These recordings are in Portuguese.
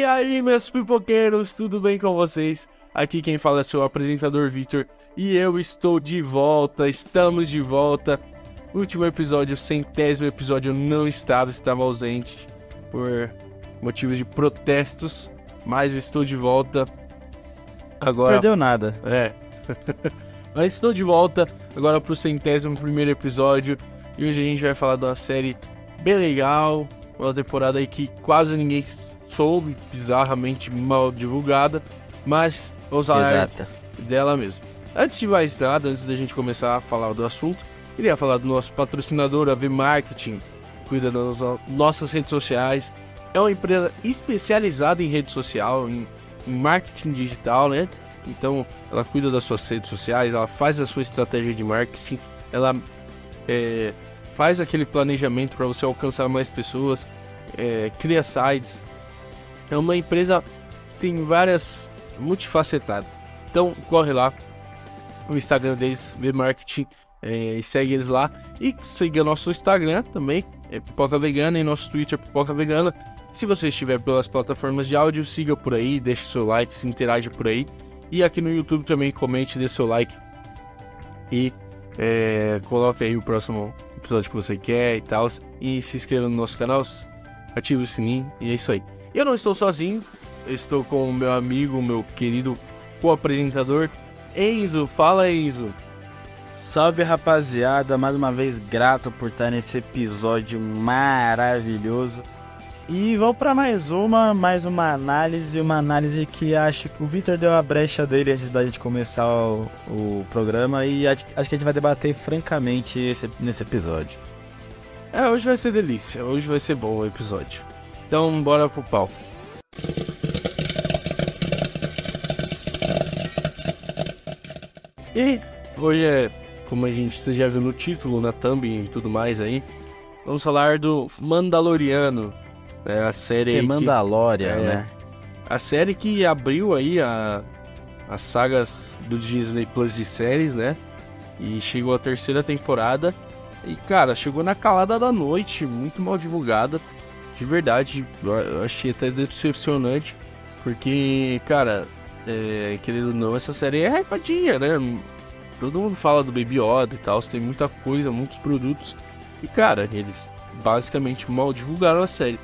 E aí, meus pipoqueiros, tudo bem com vocês? Aqui quem fala é seu apresentador Victor e eu estou de volta, estamos de volta. Último episódio, centésimo episódio, eu não estava, estava ausente por motivos de protestos, mas estou de volta. Agora. Perdeu nada. É. mas estou de volta agora pro centésimo primeiro episódio e hoje a gente vai falar de uma série bem legal, uma temporada aí que quase ninguém soube, bizarramente mal divulgada, mas vamos falar Exata. dela mesmo. Antes de mais nada, antes da gente começar a falar do assunto, queria falar do nosso patrocinador, a V Marketing, que cuida das nossas redes sociais. É uma empresa especializada em rede social, em, em marketing digital, né? Então, ela cuida das suas redes sociais, ela faz a sua estratégia de marketing, ela é, faz aquele planejamento para você alcançar mais pessoas, é, cria sites. É uma empresa que tem várias multifacetadas. Então corre lá no Instagram deles, Vmarketing, é, e segue eles lá. E siga nosso Instagram também, é Pipoca Vegana, e nosso Twitter Pipoca Vegana. Se você estiver pelas plataformas de áudio, siga por aí, deixe seu like, se interage por aí. E aqui no YouTube também comente, dê seu like e é, coloque aí o próximo episódio que você quer e tal. E se inscreva no nosso canal, ative o sininho e é isso aí. Eu não estou sozinho, estou com o meu amigo, meu querido co-apresentador, Enzo. Fala, Enzo. Salve rapaziada, mais uma vez grato por estar nesse episódio maravilhoso. E vamos para mais uma, mais uma análise, uma análise que acho que o Victor deu a brecha dele antes da gente começar o, o programa e acho que a gente vai debater francamente esse, nesse episódio. É, hoje vai ser delícia, hoje vai ser bom o episódio. Então, bora pro pau. E hoje é, como a gente já viu no título, na thumb e tudo mais aí, vamos falar do Mandaloriano, né, a série Que Mandalorian, é, né? a série que abriu aí a, as sagas do Disney Plus de séries, né? E chegou a terceira temporada. E, cara, chegou na calada da noite, muito mal divulgada. De verdade, eu achei até decepcionante. Porque, cara, é, querendo ou não, essa série é hypadinha, né? Todo mundo fala do Baby Yoda e tal, tem muita coisa, muitos produtos. E, cara, eles basicamente mal divulgaram a série.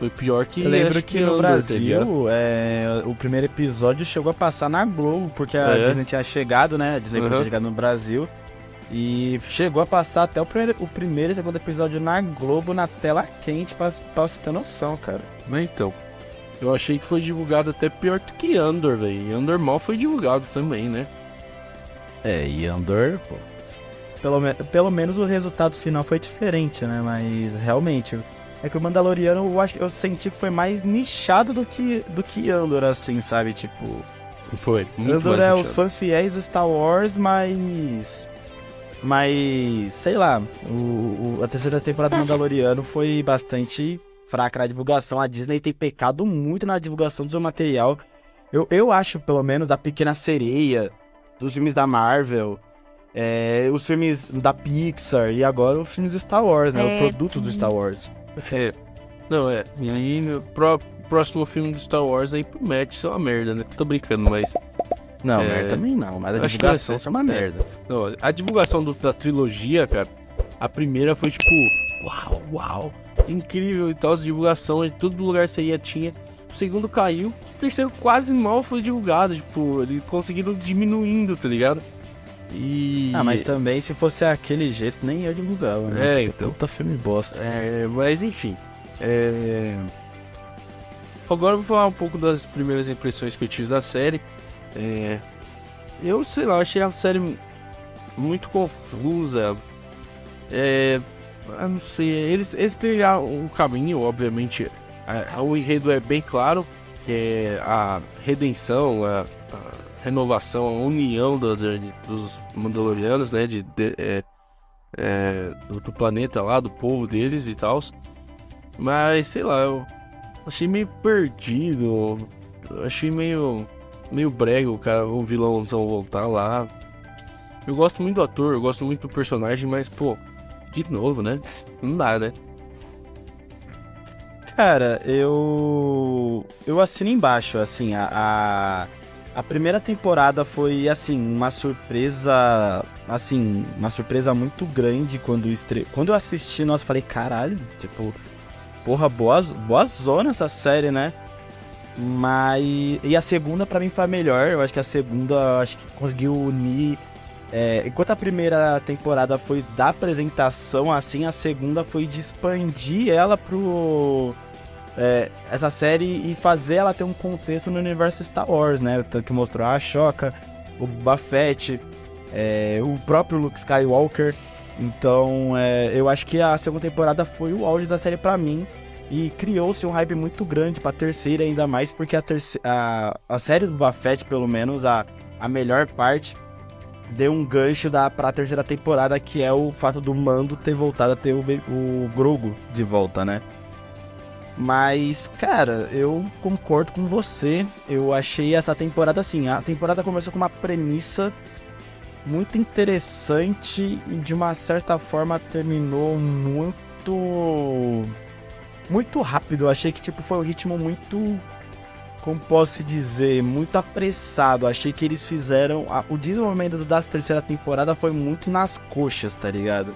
Foi pior que Eu lembro acho que no tá? Brasil, é, o primeiro episódio chegou a passar na Globo, porque a É? Disney tinha chegado, né? A Disney Uhum. tinha chegado no Brasil. E chegou a passar até o primeiro, o primeiro e segundo episódio na Globo, na tela quente, pra, pra você ter noção, cara. Mas então, eu achei que foi divulgado até pior do que Andor, velho. E Andor mal foi divulgado também, né? É, e Andor, pô. Pelo, me- pelo menos o resultado final foi diferente, né? Mas realmente. É que o Mandaloriano eu acho eu senti que foi mais nichado do que, do que Andor, assim, sabe? Tipo. Foi. Muito Andor é os nichado. fãs fiéis do Star Wars, mas. Mas. Sei lá. O, o- a terceira temporada do Mandaloriano foi bastante fraca na divulgação. A Disney tem pecado muito na divulgação do seu material. Eu, eu acho, pelo menos, da Pequena Sereia, dos filmes da Marvel, é, os filmes da Pixar e agora os filmes do Star Wars, né? É. O produto do Star Wars. É. Não, é. E aí, pró- próximo filme do Star Wars aí promete ser uma merda, né? Tô brincando, mas. Não, É, merda também não, mas a que divulgação é uma É. merda. Não, a divulgação do- da trilogia, cara, a primeira foi tipo, uau, uau, incrível e tal, a divulgação, em todo lugar você ia tinha. O segundo caiu, o terceiro quase mal foi divulgado, tipo, eles conseguiram diminuindo, tá ligado? E. Ah, mas também se fosse aquele jeito, nem eu divulgava, né? É, então. Puta filme bosta. É, mas enfim. é, Agora eu vou falar um pouco das primeiras impressões que eu tive da série. É, Eu sei lá, achei a série muito confusa. É, eu não sei, eles, eles trilharam um caminho, obviamente. a- o enredo é bem claro, é a redenção, a, a renovação, a união do- do- dos Mandalorianos, né? De, de- é, é, do, do planeta lá, do povo deles e tal. Mas sei lá, eu achei meio perdido. achei meio. Meio brega o cara, o vilãozão voltar lá. Eu gosto muito do ator, eu gosto muito do personagem, mas, pô, de novo, né? Não dá, né? Cara, eu. Eu assino embaixo, assim, a, a, a, primeira temporada foi, assim, uma surpresa. Assim, uma surpresa muito grande quando, estre... quando eu assisti, nossa, falei, caralho, tipo, porra, boa, boa zona essa série, né? Mas. E a segunda para mim foi a melhor. Eu acho que a segunda acho que conseguiu unir. É, enquanto a primeira temporada foi da apresentação, assim, a segunda foi de expandir ela pro. É, essa série e fazer ela ter um contexto no universo Star Wars, né? Tanto que mostrou a Choca, o Buffett, é, o próprio Luke Skywalker. Então, é, eu acho que a segunda temporada foi o auge da série para mim. E criou-se um hype muito grande pra terceira, ainda mais porque a, terceira, a, a série do Buffett, pelo menos, a, a melhor parte, deu um gancho da, pra terceira temporada, que é o fato do Mando ter voltado a ter o, o Grogu de volta, né? Mas, cara, eu concordo com você. Eu achei essa temporada assim. A temporada começou com uma premissa muito interessante e de uma certa forma terminou muito muito rápido. Eu achei que tipo foi um ritmo muito como posso dizer, muito apressado. Achei que eles fizeram a, o desenvolvimento da terceira temporada foi muito nas coxas, tá ligado?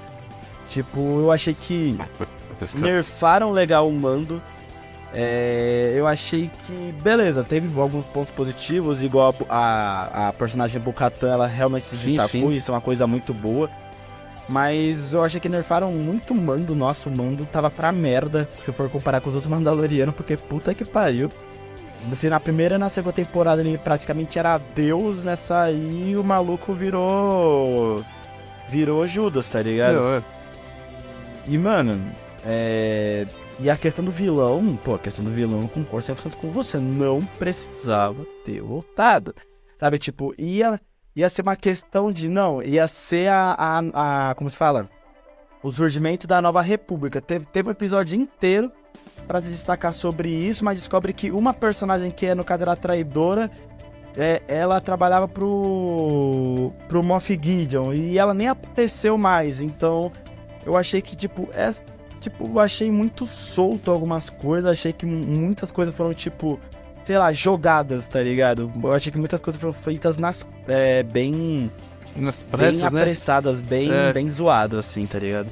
Tipo, eu achei que nerfaram legal o mando. É, eu achei que, beleza, teve alguns pontos positivos, igual a, a, a personagem Bukatan, ela realmente se destacou, sim, sim. isso é uma coisa muito boa. Mas eu achei que nerfaram muito o mando. Nosso mando tava pra merda, se for comparar com os outros Mandalorianos, porque puta que pariu. Assim, na primeira e na segunda temporada ele praticamente era Deus, nessa aí o maluco virou. Virou Judas, tá ligado? Não, é. E, mano, é. E a questão do vilão, pô, a questão do vilão eu concordo 100% com você. Não precisava ter voltado. Sabe, tipo, ia ia ser uma questão de. Não, ia ser a. a, a como se fala? O surgimento da nova república. Teve, teve um episódio inteiro para se destacar sobre isso, mas descobre que uma personagem que é, no caso, era traidora. É, ela trabalhava pro. pro Moff Gideon e ela nem apareceu mais. Então, eu achei que, tipo, é, tipo, eu achei muito solto algumas coisas. Achei que muitas coisas foram, tipo, sei lá, jogadas, tá ligado? Eu achei que muitas coisas foram feitas nas. É, bem. Nas pressas, bem né? apressadas, né? bem, é. bem zoado, assim, tá ligado?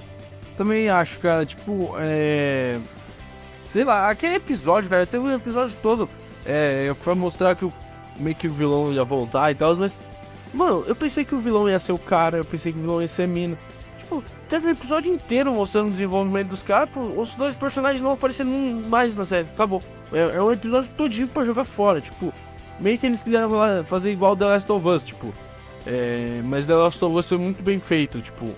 Também acho, cara, tipo, é. Sei lá, aquele episódio, velho, teve um episódio todo é, pra mostrar que o, meio que o vilão ia voltar e tal, mas. Mano, eu pensei que o vilão ia ser o cara, eu pensei que o vilão ia ser a mina. Tipo, teve um episódio inteiro mostrando o desenvolvimento dos caras, os dois personagens não apareceram mais na série, acabou. É, é um episódio todinho pra jogar fora, tipo, meio que eles quiseram fazer igual The Last of Us, tipo. É, mas The Last of Us foi muito bem feito, tipo.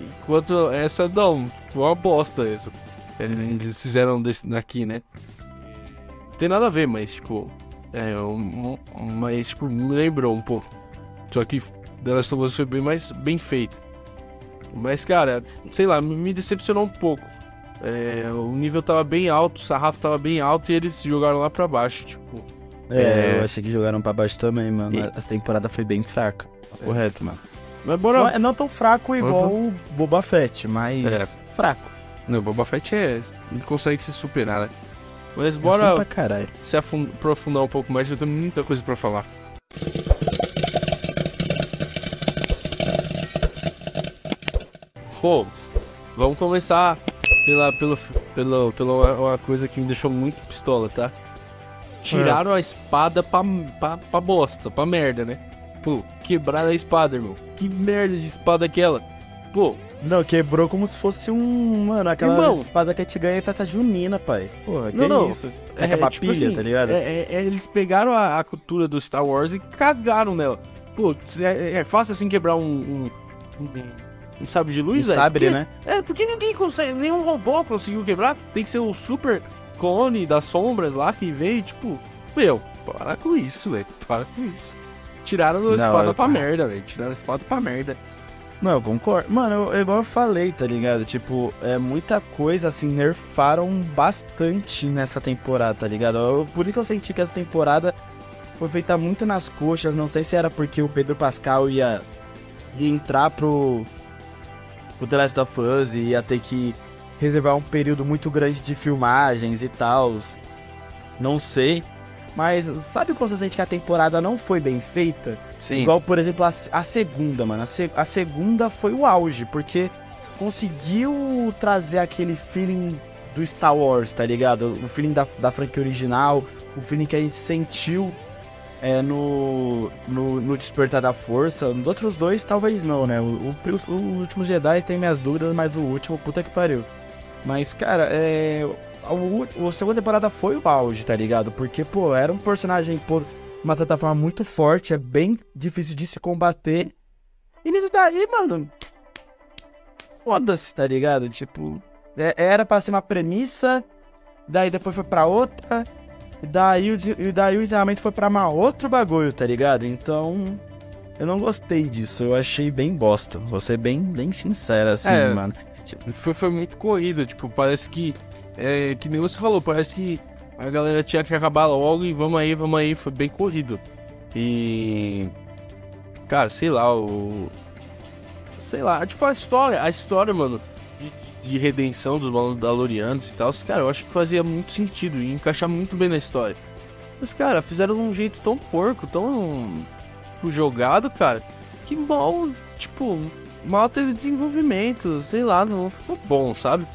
Enquanto essa não, foi uma bosta essa. Eles fizeram desse, daqui, né? Não tem nada a ver, mas tipo. É, um, um, mas tipo, me lembrou um pouco. Só que The Last of Us foi bem mais bem feito. Mas, cara, sei lá, me decepcionou um pouco. É, o nível tava bem alto, o sarrafo tava bem alto e eles jogaram lá pra baixo, tipo. É, é... eu achei que jogaram pra baixo também, mano. E... Essa temporada foi bem fraca. É. Correto, mano. Mas bora... Não, é não tão fraco igual o Boba Fett, mas é. fraco. Não, o Boba Fett é. Ele consegue se superar, né? Mas bora se aprofundar um pouco mais, eu tenho muita coisa pra falar. Holmes, vamos começar pela, pela, pela, pela uma coisa que me deixou muito pistola, tá? Tiraram é. a espada pra, pra, pra bosta, pra merda, né? Pô, quebraram a espada, irmão. Que merda de espada é aquela? Pô. Não, quebrou como se fosse um. Mano, aquela irmão, espada que a gente ganha em festa junina, pai. Porra, que não, não. isso? É, é, é tipo pilha, assim, tá ligado? É, é, é, eles pegaram a, a, cultura do Star Wars e cagaram nela. Pô, é, é fácil assim quebrar um, um, um um sabre de luz, um velho. sabre, porque, né? É, porque ninguém consegue, nenhum robô conseguiu quebrar. Tem que ser o super clone das sombras lá que veio, tipo, meu, para com isso, velho. Para com isso. Tiraram a espada eu... pra merda, velho. Tiraram a espada pra merda. Não, eu concordo. Mano, eu, igual eu falei, tá ligado? Tipo, é muita coisa, assim, nerfaram bastante nessa temporada, tá ligado? Eu, por isso que eu senti que essa temporada foi feita muito nas coxas. Não sei se era porque o Pedro Pascal ia, ia entrar pro, o The Last of Us e ia ter que reservar um período muito grande de filmagens e tal. Não sei. Mas sabe quando você sente que a temporada não foi bem feita? Sim. Igual, por exemplo, a, a segunda, mano. A, se, a segunda foi o auge, porque conseguiu trazer aquele feeling do Star Wars, tá ligado? O feeling da, da franquia original, o feeling que a gente sentiu é, no, no, no Despertar da Força. Nos outros dois, talvez não, né? O, o, o, Último Jedi tem minhas dúvidas, mas o último, puta que pariu. Mas, cara, é, a, a segunda temporada foi o auge, tá ligado? Porque, pô, era um personagem, por uma certa forma, muito forte, é bem difícil de se combater. E nisso daí, mano. Foda-se, tá ligado? Tipo, é, era pra ser uma premissa, daí depois foi pra outra, e daí, e daí o encerramento foi pra uma outro bagulho, tá ligado? Então. Eu não gostei disso, eu achei bem bosta. Vou ser bem, bem sincero, assim, é, mano. Foi, foi muito corrido, tipo, parece que é, que nem você falou, parece que a galera tinha que acabar logo e vamos aí, vamos aí, foi bem corrido. E. Cara, sei lá, o. Sei lá, tipo a história, a história, mano, de, de redenção dos Mandalorianos e tal, cara, eu acho que fazia muito sentido e encaixar muito bem na história. Mas, cara, fizeram de um jeito tão porco, tão jogado, cara, que mal, tipo, mal teve desenvolvimento, sei lá, não ficou bom, sabe?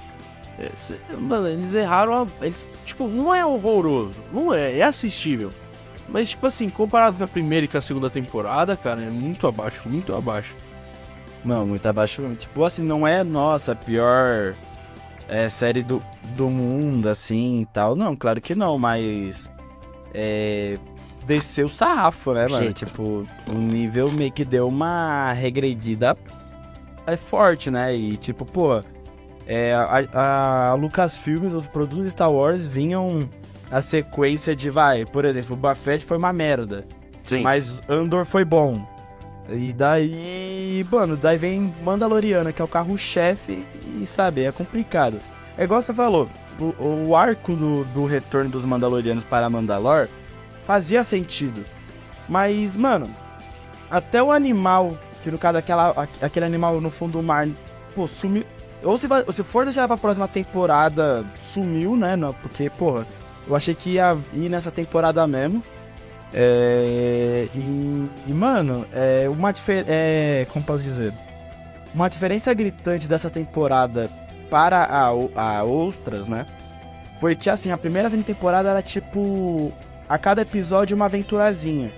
É, mano, eles erraram. A, eles, tipo, não é horroroso. Não é, é assistível. Mas, tipo assim, comparado com a primeira e com a segunda temporada, cara, é muito abaixo, muito abaixo. Não, muito abaixo. Tipo assim, não é, nossa, pior é, série do, do mundo, assim e tal. Não, claro que não, mas. É. Desceu o sarrafo, né, mano? Sim. Tipo, o nível meio que deu uma regredida é forte, né? E tipo, pô, é, a, a Lucasfilm, os produtos Star Wars vinham a sequência de, vai, por exemplo, o Buffett foi uma merda. Sim. Mas Andor foi bom. E daí, mano, daí vem Mandaloriana, que é o carro-chefe, e sabe, é complicado. É igual você falou, o, o arco do, do retorno dos Mandalorianos para Mandalor fazia sentido. Mas, mano, até o animal, que no caso aquela, aquele animal no fundo do mar, pô, sumiu. Ou se, se for deixar pra próxima temporada, sumiu, né? Porque, porra, eu achei que ia ir nessa temporada mesmo. É, e, e, mano, é uma diferença. É, como posso dizer? Uma diferença gritante dessa temporada para a, a outras, né? Foi que assim, a primeira temporada era tipo. A cada episódio uma aventurazinha.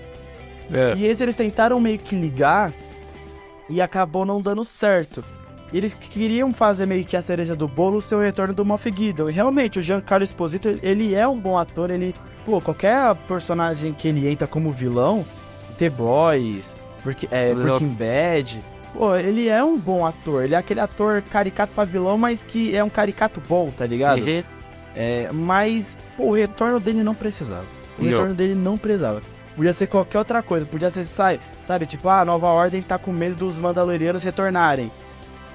É. E esse eles tentaram meio que ligar e acabou não dando certo eles queriam fazer meio que a cereja do bolo o seu retorno do Moff Gideon. E realmente, o Giancarlo Esposito, ele é um bom ator, ele... Pô, qualquer personagem que ele entra como vilão, The Boys, porque, é, Breaking Bad... Pô, ele é um bom ator, ele é aquele ator caricato pra vilão, mas que é um caricato bom, tá ligado? É, mas, pô, o retorno dele não precisava. O não. retorno dele não precisava. Podia ser qualquer outra coisa, podia ser, sabe, sabe tipo, ah, a Nova Ordem tá com medo dos Mandalorianos retornarem.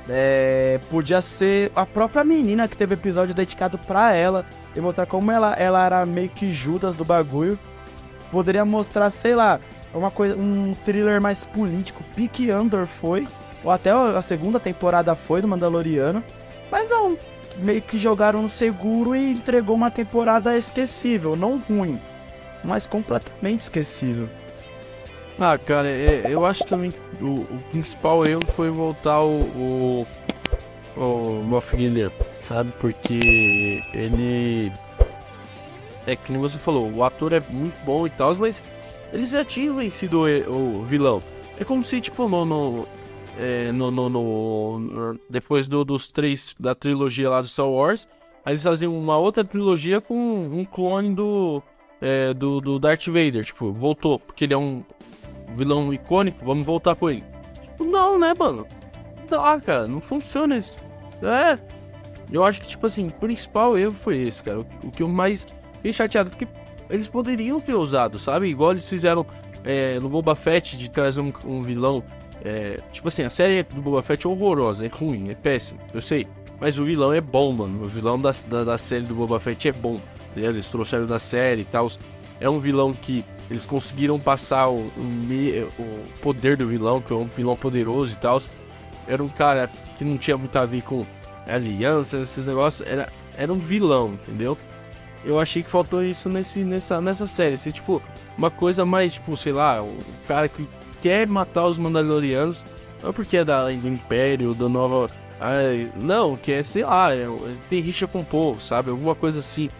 É, podia ser a própria menina que teve episódio dedicado pra ela e mostrar como ela, ela era meio que Judas do bagulho. Poderia mostrar, sei lá, uma coisa, um thriller mais político. Peak Under foi, ou até a segunda temporada foi do Mandaloriano. Mas não, meio que jogaram no seguro e entregou uma temporada esquecível, não ruim, mas completamente esquecível. Ah, cara, é, eu acho também que o, o, principal erro foi voltar o, o, o Moff Gideon, sabe? Porque ele. É que nem você falou, o ator é muito bom e tal, mas eles já tinham vencido o, o vilão. É como se, tipo, no. no, é, no, no, no depois do, dos três da trilogia lá do Star Wars, aí eles faziam uma outra trilogia com um clone do. É, do, do Darth Vader, tipo, voltou, porque ele é um, vilão icônico, vamos voltar com ele. Tipo, não, né, mano? Não dá, cara, não funciona isso. É. Eu acho que, tipo assim, o principal erro foi esse, cara. O, que eu mais fiquei chateado, porque eles poderiam ter usado, sabe? Igual eles fizeram é, no Boba Fett de trazer um, um vilão. É, tipo assim, a série do Boba Fett é horrorosa, é ruim, é péssimo, eu sei. Mas o vilão é bom, mano. O vilão da, da, da série do Boba Fett é bom. Tá eles trouxeram da série e tal. É um vilão que eles conseguiram passar o, o, o, poder do vilão, que é um vilão poderoso e tal. Era um cara que não tinha muito a ver com aliança, esses negócios, era, era um vilão, entendeu? Eu achei que faltou isso nesse, nessa, nessa série. Assim, tipo, uma coisa mais, tipo, sei lá, o cara que quer matar os Mandalorianos, não porque é da, do Império, da nova. Ai, não, que é, sei lá, é, tem rixa com o povo, sabe? Alguma coisa assim.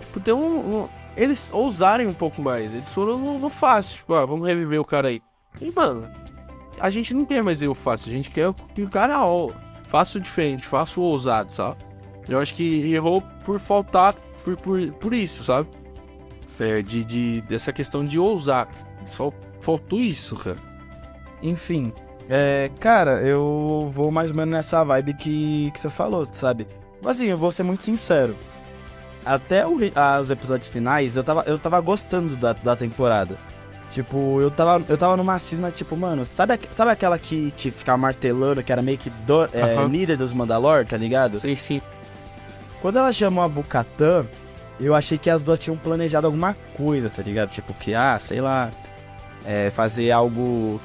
Tipo, tem um, um eles ousarem um pouco mais. Eles foram no, no fácil, tipo, ah, vamos reviver o cara aí. E, mano, a gente não quer mais eu fácil, a gente quer que o cara ó, faça o diferente, faça o ousado, sabe? Eu acho que errou por faltar, por, por, por isso, sabe? É, de, de, dessa questão de ousar. Só faltou isso, cara. Enfim, é, cara, eu vou mais ou menos nessa vibe que, que você falou, sabe? Assim, eu vou ser muito sincero até o, os episódios finais, eu tava, eu tava gostando da, da temporada. Tipo, eu tava, eu tava numa cisma, tipo, mano, sabe, sabe aquela que, que ficava martelando, que era meio que do, é, uhum. líder dos Mandalor, tá ligado? Sim, sim. Quando ela chamou a Bukatan, eu achei que as duas tinham planejado alguma coisa, tá ligado? Tipo, que, ah, sei lá, é, fazer algo,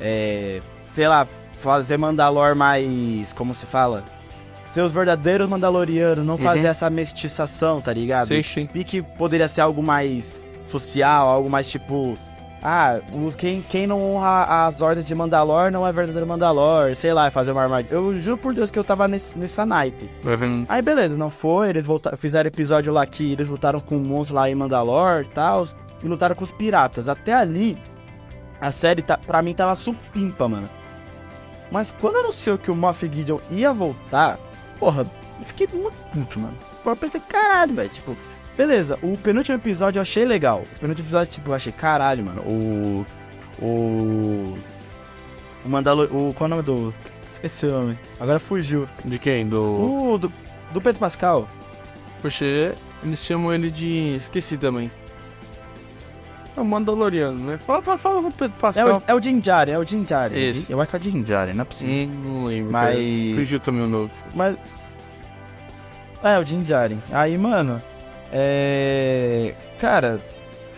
é, sei lá, fazer Mandalor mais, como se fala? Ser os verdadeiros Mandalorianos, não fazer uhum. essa mestiçação, tá ligado? Sim, sim. E que poderia ser algo mais social, algo mais tipo. Ah, quem, quem não honra as ordens de Mandalor não é verdadeiro Mandalor, sei lá, fazer uma armadilha. Eu juro por Deus que eu tava nesse, nessa naipe. Uhum. Aí beleza, não foi, eles voltaram, fizeram episódio lá que eles lutaram com um monstro lá em Mandalor e tal, e lutaram com os piratas. Até ali, a série, tá, pra mim, tava supimpa, mano. Mas quando anunciou que o Moff Gideon ia voltar, porra, eu fiquei muito puto, mano. Eu pensei, caralho, velho, tipo, beleza, o penúltimo episódio eu achei legal. O penúltimo episódio, tipo, eu achei, caralho, mano, o. O. O Mandalor. O, qual é o nome do. Esqueci o nome. Agora fugiu. De quem? Do. O. Do, do Pedro Pascal. Poxa, eles chamam ele de. Esqueci também. É o Mandaloriano, né? Fala, fala, fala com o Pedro Pascal. É o, é o Jinjari, é o Jinjari. Isso. Eu acho que é o Jinjari, não é possível. Hum, não lembro. Mas... Fugiu também o novo. Mas... É, o Jinjari. Aí, mano... É... Cara...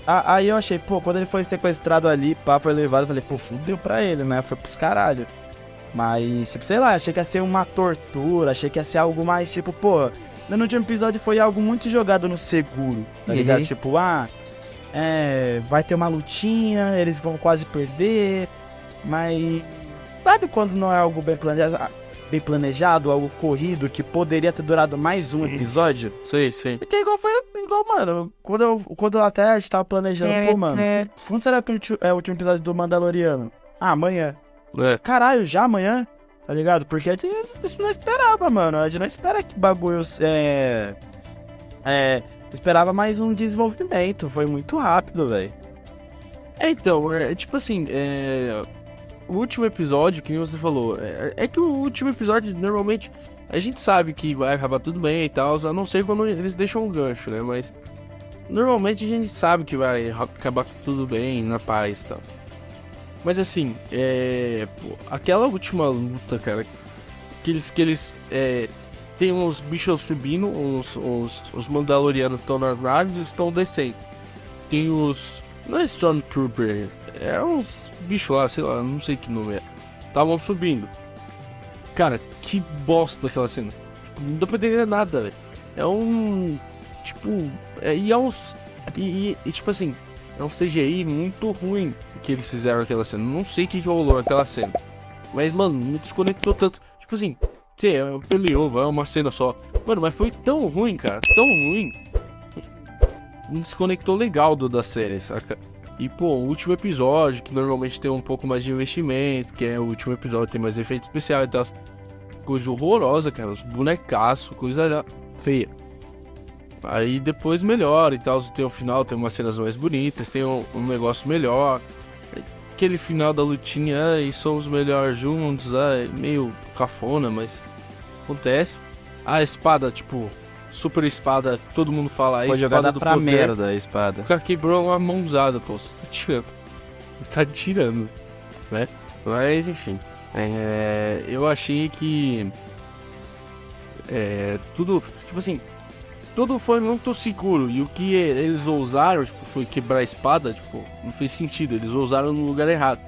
Aí eu achei, pô, quando ele foi sequestrado ali, pá, foi levado, eu falei, pô, fudeu pra ele, né? Foi pros caralho. Mas, tipo, sei lá, achei que ia ser uma tortura, achei que ia ser algo mais, tipo, pô... No último episódio foi algo muito jogado no seguro, tá ligado? Uhum. Tipo, ah, é, vai ter uma lutinha, eles vão quase perder, mas sabe quando não é algo bem planejado, bem planejado, algo corrido que poderia ter durado mais um episódio? Sim, sim. Porque igual foi igual, mano, quando eu, quando eu até estava planejando, pô, mano, quando será que é o último episódio do Mandaloriano? Ah, amanhã. É. Caralho, já amanhã? Tá ligado? Porque a gente não esperava, mano. A gente não espera que bagulho é. É esperava mais um desenvolvimento. Foi muito rápido, velho. É, então, é, tipo assim, é, o último episódio, que você falou, é, é, que o último episódio, normalmente, a gente sabe que vai acabar tudo bem e tal, a não ser quando eles deixam um gancho, né? Mas normalmente a gente sabe que vai acabar tudo bem, na paz e tal. Mas assim, é, pô, aquela última luta, cara, que eles, que eles é, tem uns bichos subindo, os, os, os Mandalorianos estão nas naves e estão descendo. Tem os. Não é Stormtrooper, é uns bichos lá, sei lá, não sei que nome é. Estavam subindo. Cara, que bosta aquela cena. Tipo, não entender nada, velho. É um. Tipo. É, e é uns. E, e, e, tipo assim, é um CGI muito ruim que eles fizeram aquela cena. Não sei o que rolou naquela cena. Mas, mano, me desconectou tanto. Tipo assim, Sim, peleou, vai uma cena só. Mano, mas foi tão ruim, cara. Tão ruim. Desconectou legal do, da série, saca? E, pô, o último episódio, que normalmente tem um pouco mais de investimento, que é o último episódio, tem mais efeito especial e tal. Coisa horrorosa, cara. Os bonecaços, coisa feia. Aí depois melhora e tal. Tem o final, tem umas cenas mais bonitas, tem um, um negócio melhor aquele final da lutinha e somos melhores juntos, é meio cafona, mas acontece. A espada, tipo, super espada, todo mundo fala. Foi jogada pra poder. merda a espada. O cara quebrou uma mãozada, pô. Você tá tirando. Tá tirando, né? Mas, enfim. É, eu achei que. É, tudo. Tipo assim. Tudo foi muito seguro. E o que eles ousaram, tipo, foi quebrar a espada, tipo, não fez sentido. Eles ousaram no lugar errado.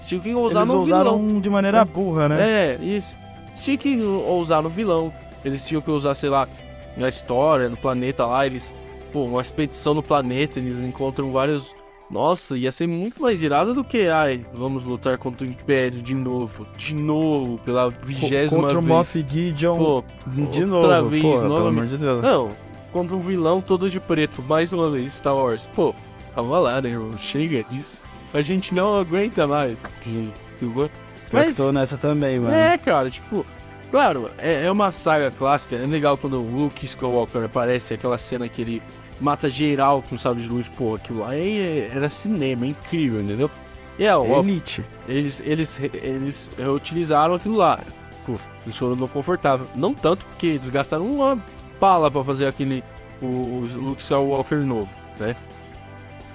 Tinha que ousar eles no ousaram vilão. de maneira burra, né? É, isso tinha que ousar no vilão, eles tinham que usar, sei lá, na história, no planeta lá, eles. Pô, uma expedição no planeta, eles encontram vários. Nossa, ia ser muito mais irado do que, ai, vamos lutar contra o Império de novo, de novo, pela vigésima Contra o vez. Moff Gideon Pô, de outra novo. vez, pô, pelo novamente. amor de Deus. Não, contra um vilão todo de preto, mais uma vez, Star Wars. Pô, calma lá, né, irmão? Chega disso. A gente não aguenta mais. Entendeu? Pior que tô nessa também, mano. É, cara, tipo, claro, é, é uma saga clássica. É legal quando o Luke Skywalker aparece, aquela cena que ele mata geral com sabre de luz. Pô, aquilo lá é- era cinema, é incrível, entendeu? E é, ó, Elite. eles, eles, eles reutilizaram aquilo lá. Pô, eles foram no confortável. Não tanto porque eles gastaram uma bala pra fazer aquele. O, o Luke Skywalker novo, né?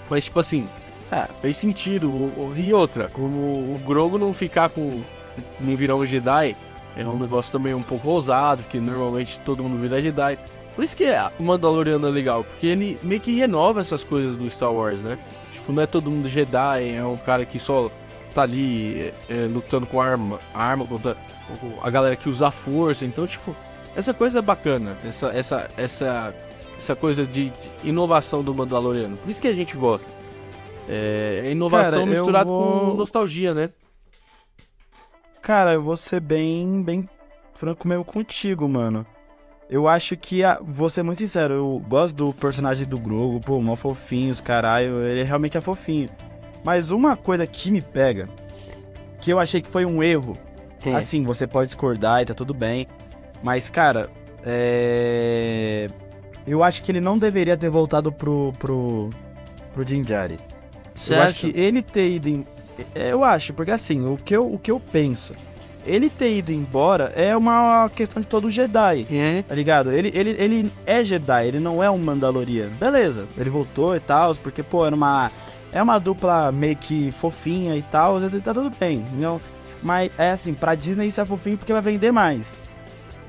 Mas, tipo assim, ah, fez sentido. E outra, como o Grogu não ficar com. não virar um Jedi, é um negócio também um pouco ousado, porque normalmente todo mundo vira Jedi. Por isso que o Mandaloriano é legal, porque ele meio que renova essas coisas do Star Wars, né? Tipo, não é todo mundo Jedi, é um cara que só tá ali é, é, lutando com arma, arma contra a galera que usa força. Então, tipo, essa coisa é bacana, essa, essa, essa, essa coisa de, de inovação do Mandaloriano. Por isso que a gente gosta. É, é inovação Cara, eu misturada vou- com nostalgia, né? Cara, eu vou ser bem, bem franco mesmo contigo, mano. Eu acho que, a, vou ser muito sincero, eu gosto do personagem do Grogu, pô, mó fofinho, os caralho, ele realmente é fofinho. Mas uma coisa que me pega, que eu achei que foi um erro, assim, você pode discordar e tá tudo bem, mas, cara, é... Eu acho que ele não deveria ter voltado pro, pro, pro Jinjari. Você eu acha? acho que ele ter ido. Em... é, Eu acho, porque assim, o que eu, o que eu penso. Ele ter ido embora é uma questão de todo Jedi, É. tá ligado? Ele, ele, ele é Jedi, ele não é um Mandaloriano. Beleza, ele voltou e tal, porque, pô, era uma. É uma dupla meio que fofinha e tal, tá tudo bem. Não, mas é assim, pra Disney isso é fofinho porque vai vender mais.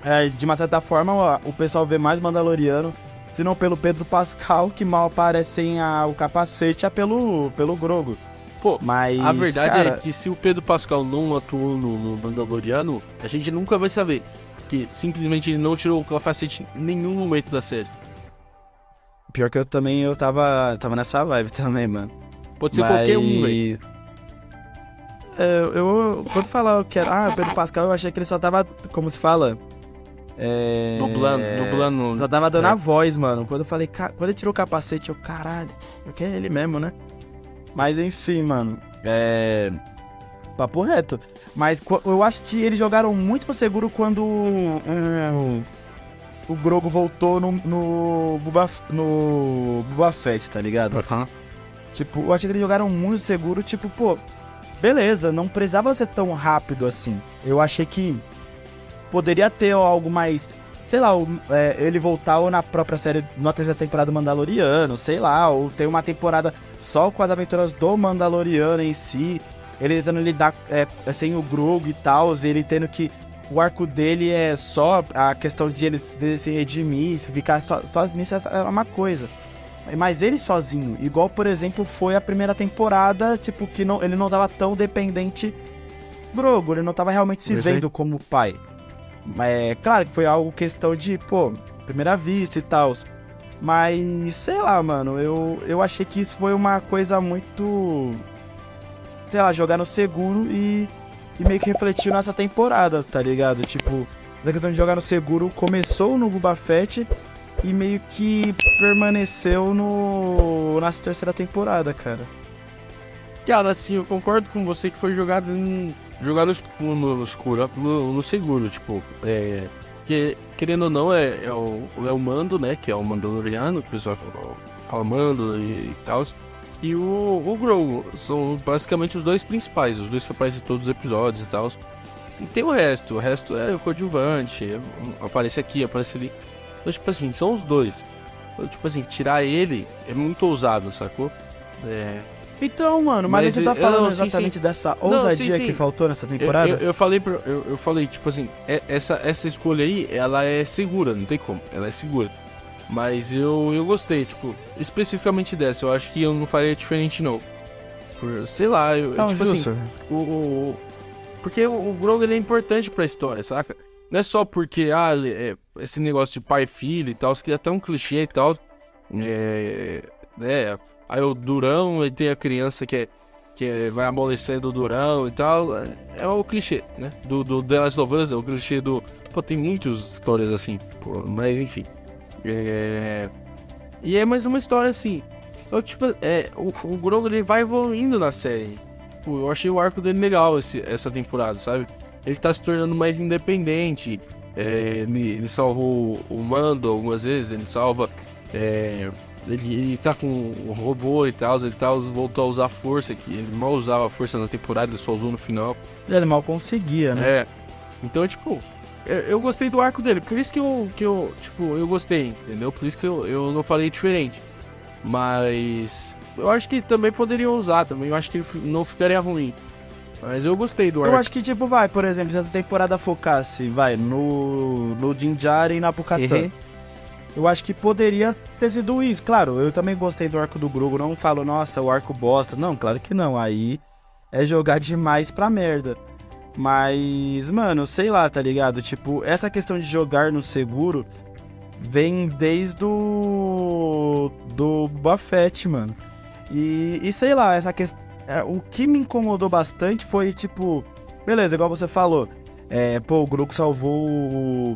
É, de uma certa forma, o- o pessoal vê mais Mandaloriano, se não pelo Pedro Pascal, que mal aparece sem a- o capacete, é pelo, pelo Grogo. Pô, Mas. A verdade cara, é que se o Pedro Pascal não atuou no, no Mandaloriano, a gente nunca vai saber. Porque simplesmente ele não tirou o capacete em nenhum momento da série. Pior que eu também, eu tava, tava nessa vibe também, mano. Pode ser qualquer um, velho. É, eu, eu- quando falar que era. Ah, Pedro Pascal, eu achei que ele só tava. Como se fala? É. Dublando, dublando. Só tava dando É. a voz, mano. Quando eu falei, ca- quando ele tirou o capacete, eu, caralho, porque é ele mesmo, né? Mas enfim, mano. É. Papo reto. Mas eu acho que eles jogaram muito pro seguro quando hum, o Grogo voltou no, no, Boba, no Boba Fett, tá ligado? Tipo, eu achei que eles jogaram muito seguro, tipo, pô, beleza, não precisava ser tão rápido assim. Eu achei que poderia ter algo mais, sei lá, é, ele voltar ou na própria série, na terceira temporada do Mandaloriano, sei lá, ou ter uma temporada só com as aventuras do Mandaloriano em si, ele tentando lidar é, sem o Grogu e tal, ele tendo que. O arco dele é só a questão de ele, de se redimir, se ficar só, só nisso é uma coisa. Mas ele sozinho, igual por exemplo foi a primeira temporada, tipo, que não, ele não tava tão dependente do Grogu, ele não tava realmente se vendo como pai. É claro que foi algo questão de, pô, primeira vista e tal. Mas, sei lá, mano, eu, eu achei que isso foi uma coisa muito. Sei lá, jogar no seguro e, e meio que refletiu nessa temporada, tá ligado? Tipo, a questão de jogar no seguro começou no Boba Fett e meio que permaneceu no nessa terceira temporada, cara. Cara, assim, eu concordo com você que foi jogado em. Jogado no escuro, no, escuro, no, no seguro, tipo, é. Que, querendo ou não, é, é, o, é o Mando, né? Que é o Mandaloriano, que o pessoal fala, Mando e, tal. E o, o Grogu. São basicamente os dois principais, os dois que aparecem em todos os episódios e tal. E tem o resto, o resto é o coadjuvante, é- aparece aqui, aparece ali. Então, tipo assim, são os dois. Então, tipo assim, tirar ele é muito ousado, sacou? É, Então, mano, mas, Mas você tá eu- falando não, sim, exatamente dessa Não, ousadia sim, sim. que faltou nessa Eu, temporada? eu, eu falei, pro- eu, eu falei, tipo assim, é- essa, essa escolha aí, ela é segura, não tem como, ela é segura. Mas eu, eu gostei, tipo, especificamente dessa, eu acho que eu não faria diferente não. Por, sei lá, eu, Não, tipo justo. assim, o, o- porque o, o Grogu ele é importante pra história, saca? Não é só porque, ah, é- esse negócio de pai e filho e tal, que é até um clichê e tal. É, né? Aí o Durão, e tem a criança que é que vai amolecendo o Durão e tal. É, é o clichê, né? Do, do The Last of Us, é o clichê do. Pô, tem muitas histórias assim, pô, mas enfim. É... E é mais uma história assim. Só que, tipo, é, o, o Grogu ele vai evoluindo na série. Pô, eu achei o arco dele legal esse, essa temporada, sabe? Ele tá se tornando mais independente. É, ele, ele salvou o Mando algumas vezes, ele salva. É, ele, ele tá com o robô e tal, ele tá, voltou a usar força, que ele mal usava força na temporada, ele só usou no final. Ele mal conseguia, né? É. Então, tipo, eu, eu, gostei do arco dele, por isso que eu, que eu tipo, eu gostei, entendeu? Por isso que eu, eu não falei diferente. Mas eu acho que também poderiam usar também, eu acho que não ficaria ruim. Mas eu gostei do arco. Eu acho que, tipo, vai, por exemplo, se essa temporada focasse, vai, no, no Jinjar e na Pukatan. Uhum eu acho que poderia ter sido isso. Claro, eu também gostei do arco do Grogu. Não falo, nossa, o arco bosta. Não, claro que não. Aí é jogar demais pra merda. Mas, mano, sei lá, tá ligado? Tipo, essa questão de jogar no seguro vem desde o. do Buffett, mano. E, e sei lá, essa questão. É, o que me incomodou bastante foi, tipo. Beleza, igual você falou. É, pô, o Grogu salvou o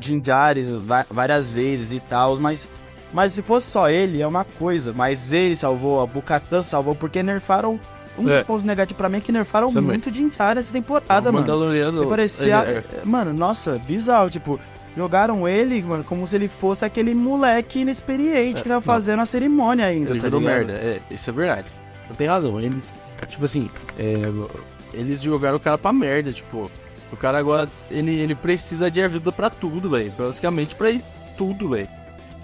Jinjares várias vezes e tal, mas mas se fosse só ele, é uma coisa. Mas ele salvou, a Bukatan salvou, porque nerfaram. Um é. dos pontos negativos pra mim é que nerfaram Também. muito Jinjar essa temporada, o mano. Mandaloriano. Parecia. É, é. Mano, nossa, bizarro. Tipo, jogaram ele, mano, como se ele fosse aquele moleque inexperiente é, que tava fazendo a cerimônia ainda. Ele tá virou merda, é, isso é verdade. Não tem razão. Eles, tipo assim, é, eles jogaram o cara pra merda, tipo. O cara agora, ele, ele precisa de ajuda pra tudo, velho. Basicamente pra tudo, velho.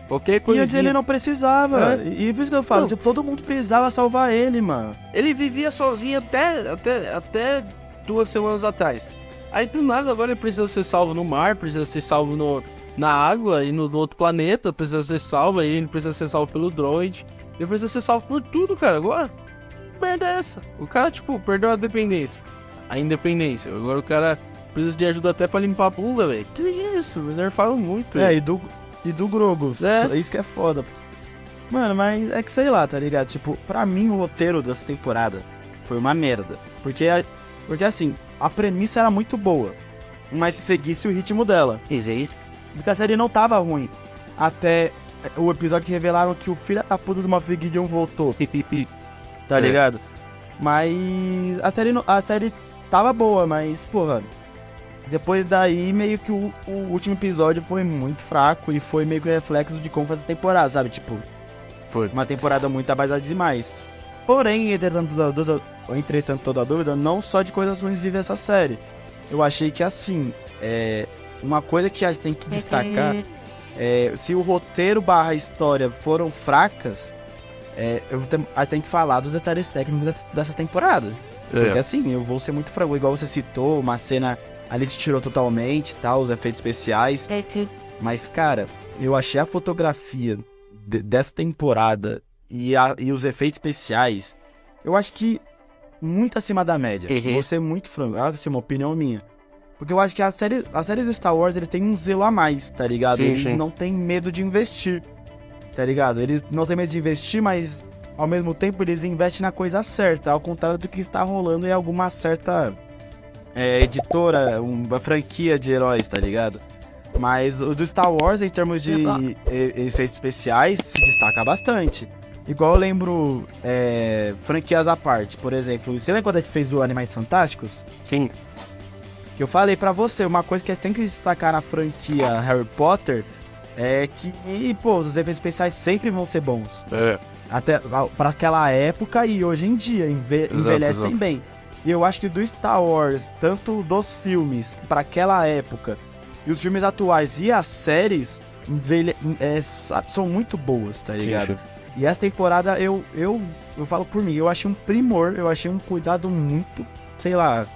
Qualquer coisa. E antes ele não precisava. É. E por isso que eu falo, tipo, todo mundo precisava salvar ele, mano. Ele vivia sozinho até, até, até duas semanas atrás. Aí do nada agora ele precisa ser salvo no mar, precisa ser salvo no, na água e no, no outro planeta, precisa ser salvo aí, ele precisa ser salvo pelo droid. Ele precisa ser salvo por tudo, cara. Agora, merda é essa? O cara, tipo, perdeu a dependência. A independência. Agora o cara precisa de ajuda até pra limpar a bunda, velho. Que isso? Me nerfaram muito. É, e do, e do Grogu. É. Isso que é foda. Mano, mas é que sei lá, tá ligado? Tipo, pra mim o roteiro dessa temporada foi uma merda. Porque, porque assim, a premissa era muito boa. Mas se seguisse o ritmo dela. Exato. Porque a série não tava ruim. Até o episódio que revelaram que o filho da puta do Moff Gideon voltou. tá é. ligado? Mas a série, a série tava boa, mas, porra, depois daí, meio que o, o, último episódio foi muito fraco e foi meio que reflexo de como foi essa temporada, sabe? Tipo, foi uma temporada muito abaixada demais. Porém, entretanto toda, dúvida, entretanto, toda dúvida, não só de coisas ruins vive essa série. Eu achei que, assim, é, uma coisa que a gente tem que destacar é se o roteiro barra história foram fracas, é, eu tenho que falar dos detalhes técnicos dessa, dessa temporada. É. Porque, assim, eu vou ser muito franco, igual você citou, uma cena Ali te tirou totalmente, tá? Os efeitos especiais. É Mas, cara, eu achei a fotografia de, dessa temporada e, a, e os efeitos especiais, eu acho que muito acima da média. Uhum. Vou ser muito franco, essa é uma opinião minha. Porque eu acho que a série, a série do Star Wars ele tem um zelo a mais, tá ligado? Sim, Eles sim. não tem medo de investir, tá ligado? Eles não têm medo de investir, mas ao mesmo tempo eles investem na coisa certa, ao contrário do que está rolando em alguma certa é, editora, uma franquia de heróis, tá ligado? Mas o do Star Wars, em termos de efeitos especiais, se destaca bastante. Igual eu lembro é, franquias à parte, por exemplo, você lembra quando a gente fez o Animais Fantásticos? Sim. Que eu falei para você, uma coisa que tem que destacar na franquia Harry Potter é que, pô, os efeitos especiais sempre vão ser bons. É. Até para aquela época e hoje em dia, enve exato, envelhecem exato. bem. E eu acho que do Star Wars, tanto dos filmes para aquela época e os filmes atuais e as séries é, são muito boas, tá ligado? Sim, e essa temporada eu, eu, eu falo por mim, eu achei um primor, eu achei um cuidado muito, sei lá,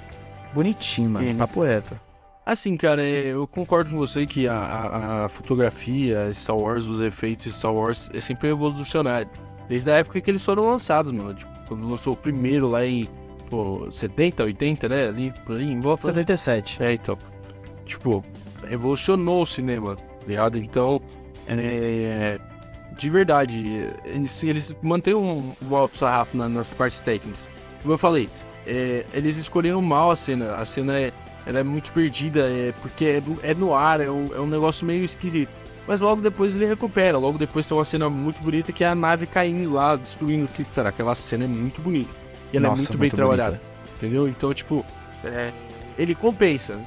bonitinho, mano, papo reto. Assim, cara, é, eu concordo com você que a, a, a, fotografia, Star Wars, os efeitos Star Wars é sempre evolucionário. Desde a época que eles foram lançados, mano. Tipo, quando lançou o primeiro lá em pô, 70, 80, né? Ali, por ali, em volta. 77. É, então. Tipo, revolucionou o cinema, tá ligado? Então, é, de verdade, eles, eles mantêm um, um alto sarrafo na, nas partes técnicas. Como eu falei, é, eles escolheram mal a cena. A cena é, ela é muito perdida, é, porque é, é no ar, é um, é um negócio meio esquisito. Mas logo depois ele recupera. Logo depois tem uma cena muito bonita que é a nave caindo lá, destruindo o que Aquela cena é muito bonita. E ela é Nossa, é muito, muito bem trabalhada. Entendeu? Então, tipo, é, ele compensa.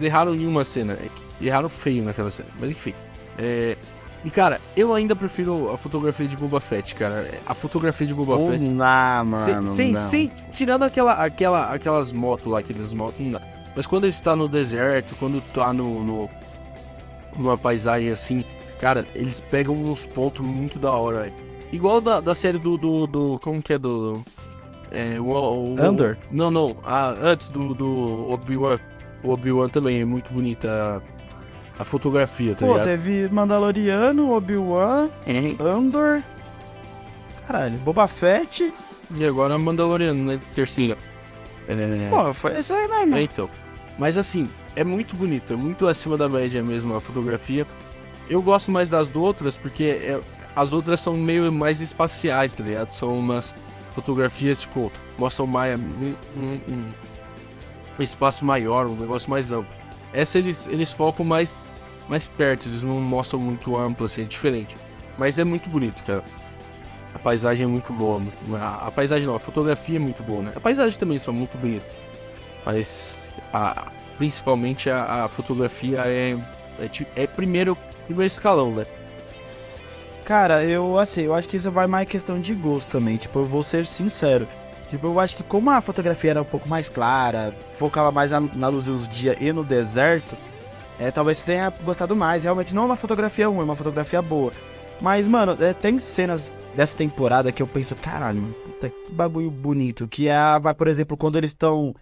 Erraram em uma cena. É erraram feio naquela cena. Mas enfim. É, e cara, eu ainda prefiro a fotografia de Boba Fett, cara. A fotografia de Boba Fett. Não dá, Sem, mano. sem, não. sem- tirando aquela, aquela, aquelas motos lá, aqueles motos, não dá. Mas quando ele está no deserto, quando tá no, no- numa paisagem assim, cara, eles pegam uns pontos muito da hora, velho. Igual da, da série do, do, do- Como que é do. É, o, o- Andor? Não, não. Ah, antes do, do Obi-Wan. O Obi-Wan também é muito bonita a, a fotografia, tá Pô, ligado? teve Mandaloriano, Obi-Wan, Andor. Caralho, Boba Fett. E agora Mandaloriano, né? Terceira. É, Pô, foi isso aí mesmo. É, então. Mas assim, é muito bonito, é muito acima da média mesmo a fotografia. Eu gosto mais das outras porque é- as outras são meio mais espaciais, tá ligado? São umas fotografias, tipo, mostram mais um, um- um- espaço maior, um negócio mais amplo. Essa eles, eles focam mais, mais perto, eles não mostram muito amplo, assim, é diferente. Mas é muito bonito, cara. A paisagem é muito boa. A, a paisagem não, a fotografia é muito boa, né? A paisagem também são muito bonita. Mas a- principalmente a, a fotografia é, é, é primeiro, primeiro escalão, né? Cara, eu assim, eu acho que isso vai mais questão de gosto também. Tipo, eu vou ser sincero. Tipo, eu acho que como a fotografia era um pouco mais clara, focava mais na, na luz do dia e no deserto, é, talvez você tenha gostado mais. Realmente não é uma fotografia ruim, é uma fotografia boa. Mas, mano, é, tem cenas dessa temporada que eu penso, caralho, mano, puta, que bagulho bonito. Que é, vai, por exemplo, quando eles estão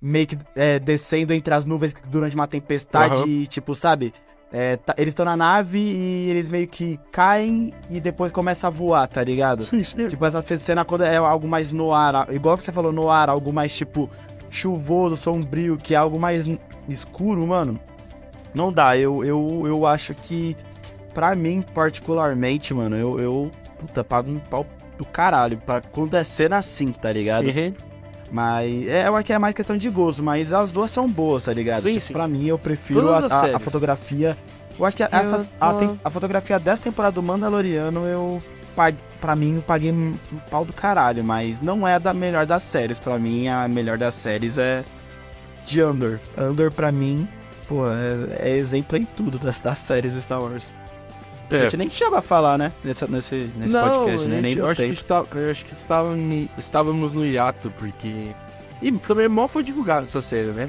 meio que é, descendo entre as nuvens durante uma tempestade Aham. e, tipo, sabe? É, tá- eles estão na nave e eles meio que caem e depois começa a voar, tá ligado? Tipo, essa cena quando é algo mais no ar, igual que você falou no ar, algo mais tipo chuvoso, sombrio, que é algo mais escuro, mano. Não dá, eu, eu, eu acho que, pra mim, particularmente, mano, eu, eu puta, pago um pau do caralho pra quando é cena assim, tá ligado? Uhum. Mas é, eu acho que é mais questão de gosto, mas as duas são boas, tá ligado? Sim, tipo, sim. Pra mim, eu prefiro a, a- a fotografia. Eu acho que a, essa, a, tem- a fotografia dessa temporada do Mandaloriano, eu. Pra mim, eu paguei um pau do caralho, mas não é a da melhor das séries. Pra mim, a melhor das séries é de Andor. Andor, pra mim, pô, é, é exemplo em tudo das, das séries Star Wars. A É. gente nem chegou a falar, né? Nesse, nesse, nesse Não, podcast, né? Nem eu acho, está, eu acho que estávamos, estávamos no hiato, porque... E também mal foi divulgada essa série, né?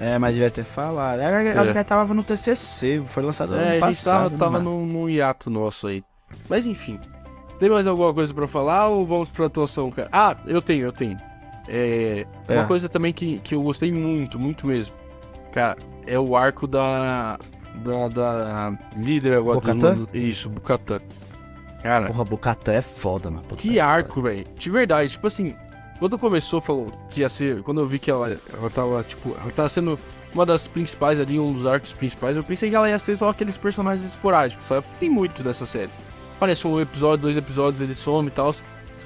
É, mas devia ter falado. É, É. Acho que tava no TCC, foi lançado É, ano a gente passado. tava, tava mano. num, num hiato nosso aí. Mas enfim. Tem mais alguma coisa pra falar ou vamos pra atuação, cara? Ah, eu tenho, eu tenho. É, É. Uma coisa também que, que eu gostei muito, muito mesmo. Cara, é o arco da. Da, da líder agora do mundo. Isso, Bukatan. Cara, Porra, Bocatã é foda, mano. Puta que arco, velho. De verdade, tipo assim, quando começou, falou que ia ser. Quando eu vi que ela, ela tava, tipo, ela tava sendo uma das principais ali, um dos arcos principais, eu pensei que ela ia ser só aqueles personagens esporádicos, sabe? Tem muito dessa série. Aparece um episódio, dois episódios, ele some e tal.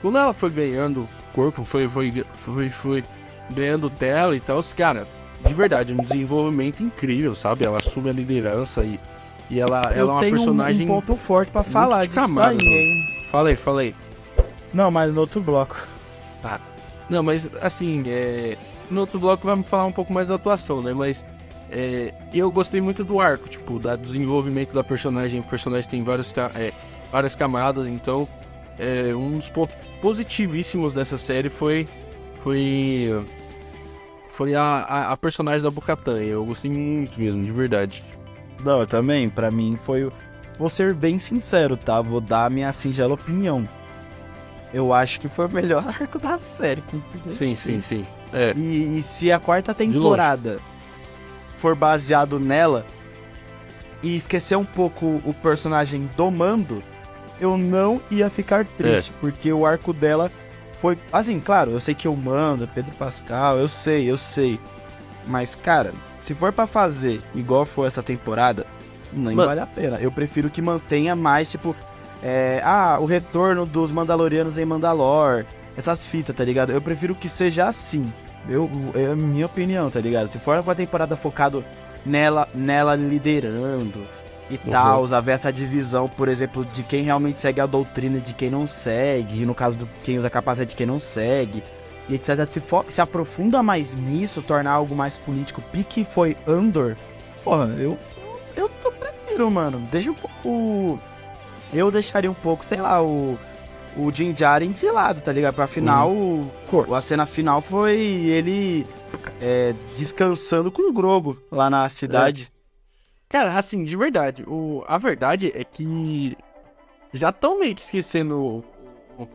Quando ela foi ganhando corpo, foi, foi, foi, foi ganhando tela e tal, cara, de verdade, um desenvolvimento incrível, sabe? Ela assume a liderança e, e ela, ela é uma tenho um- personagem. um ponto forte pra falar de disso mano. hein? Fala aí, fala aí. Não, mas no outro bloco. Não, mas assim, é... no outro bloco vamos falar um pouco mais da atuação, né? Mas é, eu gostei muito do arco, tipo, do desenvolvimento da personagem. O personagem tem vários, é, várias camadas, então é, um dos pontos positivíssimos dessa série foi foi foi a, a, a personagem da Bocatan. Eu gostei muito mesmo, de verdade. Não, eu também, pra mim foi. Vou ser bem sincero, tá? Vou dar a minha singela opinião. Eu acho que foi o melhor arco da série. Sim, sim, sim. É, E, e se a quarta temporada for baseado nela e esquecer um pouco o personagem do Mando, eu não ia ficar triste, porque o arco dela foi. Assim, claro, eu sei que eu mando, Pedro Pascal, eu sei, eu sei. Mas, cara, se for pra fazer igual foi essa temporada, nem Mano. vale a pena. Eu prefiro que mantenha mais, tipo, é, ah, o retorno dos Mandalorianos em Mandalor, essas fitas, tá ligado? Eu prefiro que seja assim. Eu, é a minha opinião, tá ligado? Se for uma temporada focado nela, nela liderando e Uhum. tal, haver essa divisão, por exemplo, de quem realmente segue a doutrina de quem não segue, e no caso do quem usa capacete de quem não segue, e etc. Se, se aprofunda mais nisso, tornar algo mais político, pique foi Andor, porra, eu, eu, eu prefiro, mano. Deixa um pouco. Eu deixaria um pouco, sei lá, o. O Jin Jaren de lado, tá ligado? Pra final, o- a cena final foi ele é, descansando com o Grogo lá na cidade. Cara, assim, de verdade, o, a verdade é que já estão meio que esquecendo o,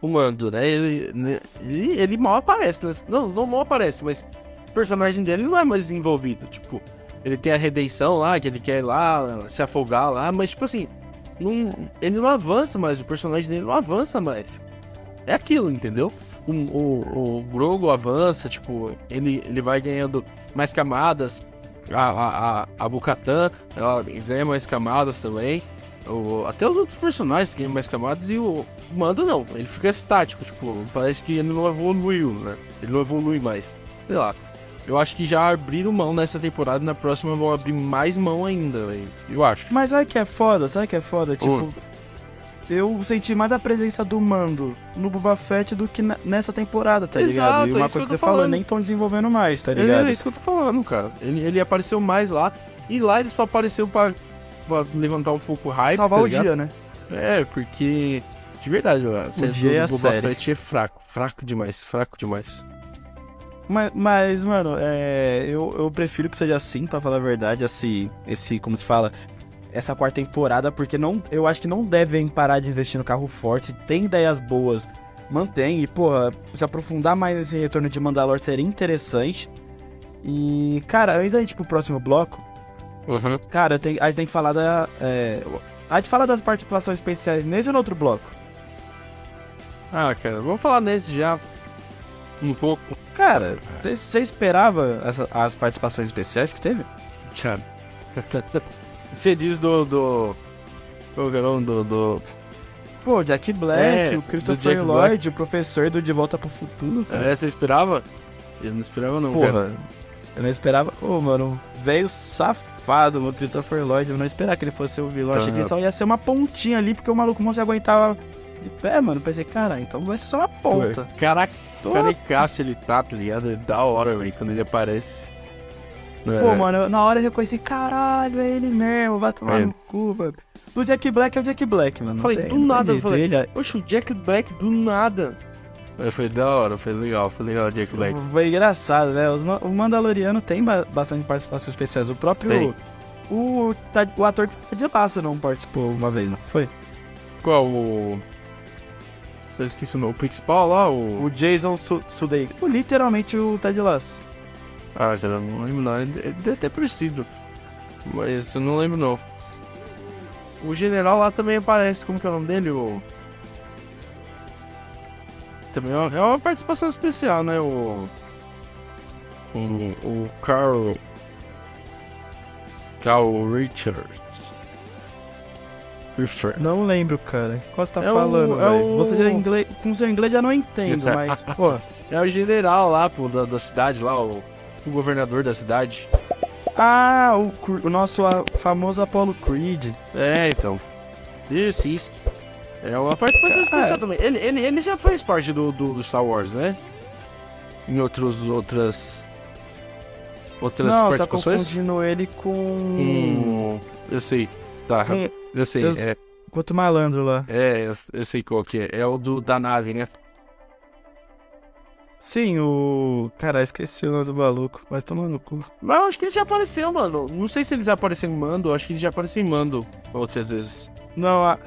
o, Mando, né? Ele, né, ele, ele mal aparece, né? Não, não mal aparece, mas o personagem dele não é mais desenvolvido. Tipo, ele tem a redenção lá, que ele quer ir lá, se afogar lá, mas, tipo assim, não, ele não avança mais, o personagem dele não avança mais. É aquilo, entendeu? O, o, o Grogu avança, tipo, ele, ele vai ganhando mais camadas. A, a, a, Bukatan, ela ganha mais camadas também. O, até os outros personagens ganham mais camadas e o Mando não. Ele fica estático, tipo, parece que ele não evoluiu, né? Ele não evolui mais. Sei lá. Eu acho que já abriram mão nessa temporada e na próxima vão abrir mais mão ainda, velho. Eu acho. Mas sabe que é foda? Sabe que é foda? Tipo, eu senti mais a presença do Mando no Boba Fett do que na- nessa temporada, tá ligado? Exato, E é uma isso coisa que você tô falou, falando. nem tão desenvolvendo mais, tá ligado? é isso que eu tô falando, cara. Ele, ele apareceu mais lá. E lá ele só apareceu pra, pra levantar um pouco o hype. Salvar tá o ligado? dia, né? É, porque. De verdade, a série dia do é Boba série. Fett é fraco. Fraco demais, fraco demais. Mas, mas, mano, é, eu, eu prefiro que seja assim, pra falar a verdade, esse, esse, como se fala, essa quarta temporada, porque não, eu acho que não devem parar de investir no carro forte. Tem ideias boas, mantém. E, porra, se aprofundar mais nesse retorno de Mandalor seria interessante. E, cara, ainda a gente ir pro próximo bloco, Uhum. cara, tenho- a gente tem que falar da. É, a gente fala das participações especiais nesse ou no outro bloco? Ah, cara, vamos falar nesse já. Um pouco. Cara, você esperava essa- as participações especiais que teve? Cara. Você diz do. do. Qual que é o nome do. do... Pô, o Jack Black, É, o Christopher Lloyd, o professor do De Volta pro Futuro, cara. É, você esperava? Eu não esperava, não, cara. Porra, eu não esperava. Ô, mano, velho safado, mano, Christopher Lloyd. Eu não esperava que ele fosse o vilão. Tá. Achei que ele só ia ser uma pontinha ali, porque o maluco não se aguentava de pé, mano. Pensei, cara, então vai ser só uma ponta. Caraca, caricaço ele tá, tá ligado? É da hora, velho, quando ele aparece. Não Pô, é? mano, eu- na hora eu reconheci, caralho, é ele mesmo, vai tomar É. no cu, mano. O Jack Black é o Jack Black, mano. Falei, tem- do nada, eu falei, ele é- Oxe, o Jack Black do nada. É, Foi da hora, foi legal, foi legal o Jack Black. Foi engraçado, né? Os o Mandaloriano tem ba- bastante participações especiais. O próprio. Tem. O, tá- o ator que tá de laço não participou uma vez, não foi? Qual o. Eu esqueci o nome. O principal lá, o. O Jason Su Sudeikis. Literalmente o Ted Lasso. Ah, já não lembro não. Ele deve ter parecido. Mas eu não lembro não. O general lá também aparece. Como que é o nome dele? O. Também é uma, é uma participação especial, né? O. O, o Carl. Carl Richards. Richard. Não lembro, cara. Qual você tá É o- falando, é velho? o- Você já é inglês. Com seu inglês já não entendo, é- mas, pô. É o general lá, pô, da, da cidade lá, o, o governador da cidade. Ah, o, o nosso a- famoso Apollo Creed. É, então. Isso, isso. É uma participação especial também. Ele, ele, ele já fez parte do, do, do Star Wars, né? Em outros, outras. Outras não, tá participações? confundindo ele com. Hum, eu sei. Tá, com eu sei. eu- É, outro malandro lá. é eu, eu sei qual que é. É o do, da nave, né? Sim, o. Cara, esqueci o nome do maluco, mas tomando no cu. Mas eu acho que ele já apareceu, mano. Não sei se ele já apareceu em Mando, eu acho que ele já apareceu em Mando outras vezes. Não, a...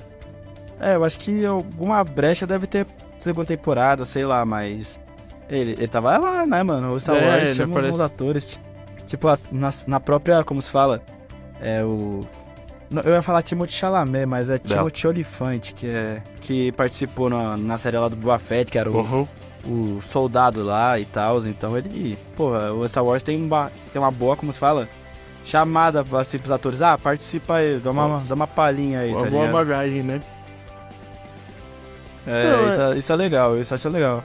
é, eu acho que alguma brecha deve ter segunda temporada, sei lá, mas. Ele, ele tava lá, né, mano? O Star É, Wars chama aparece. os atores. ti- Tipo, na, na própria, como se fala? É o. Eu ia falar Timothy Chalamet, mas é Timothy Olyphant, que é. Que participou na, na série lá do Boba Fett, que era o, Uhum. O soldado lá e tal. Então ele. Porra, o Star Wars tem uma, tem uma boa, como se fala? Chamada pra assim, pros atores. Ah, participa aí, dá uma, dá uma palhinha aí, Uma tá boa ligado? bagagem, né? É, Não, isso, é, isso é legal, isso eu acho legal.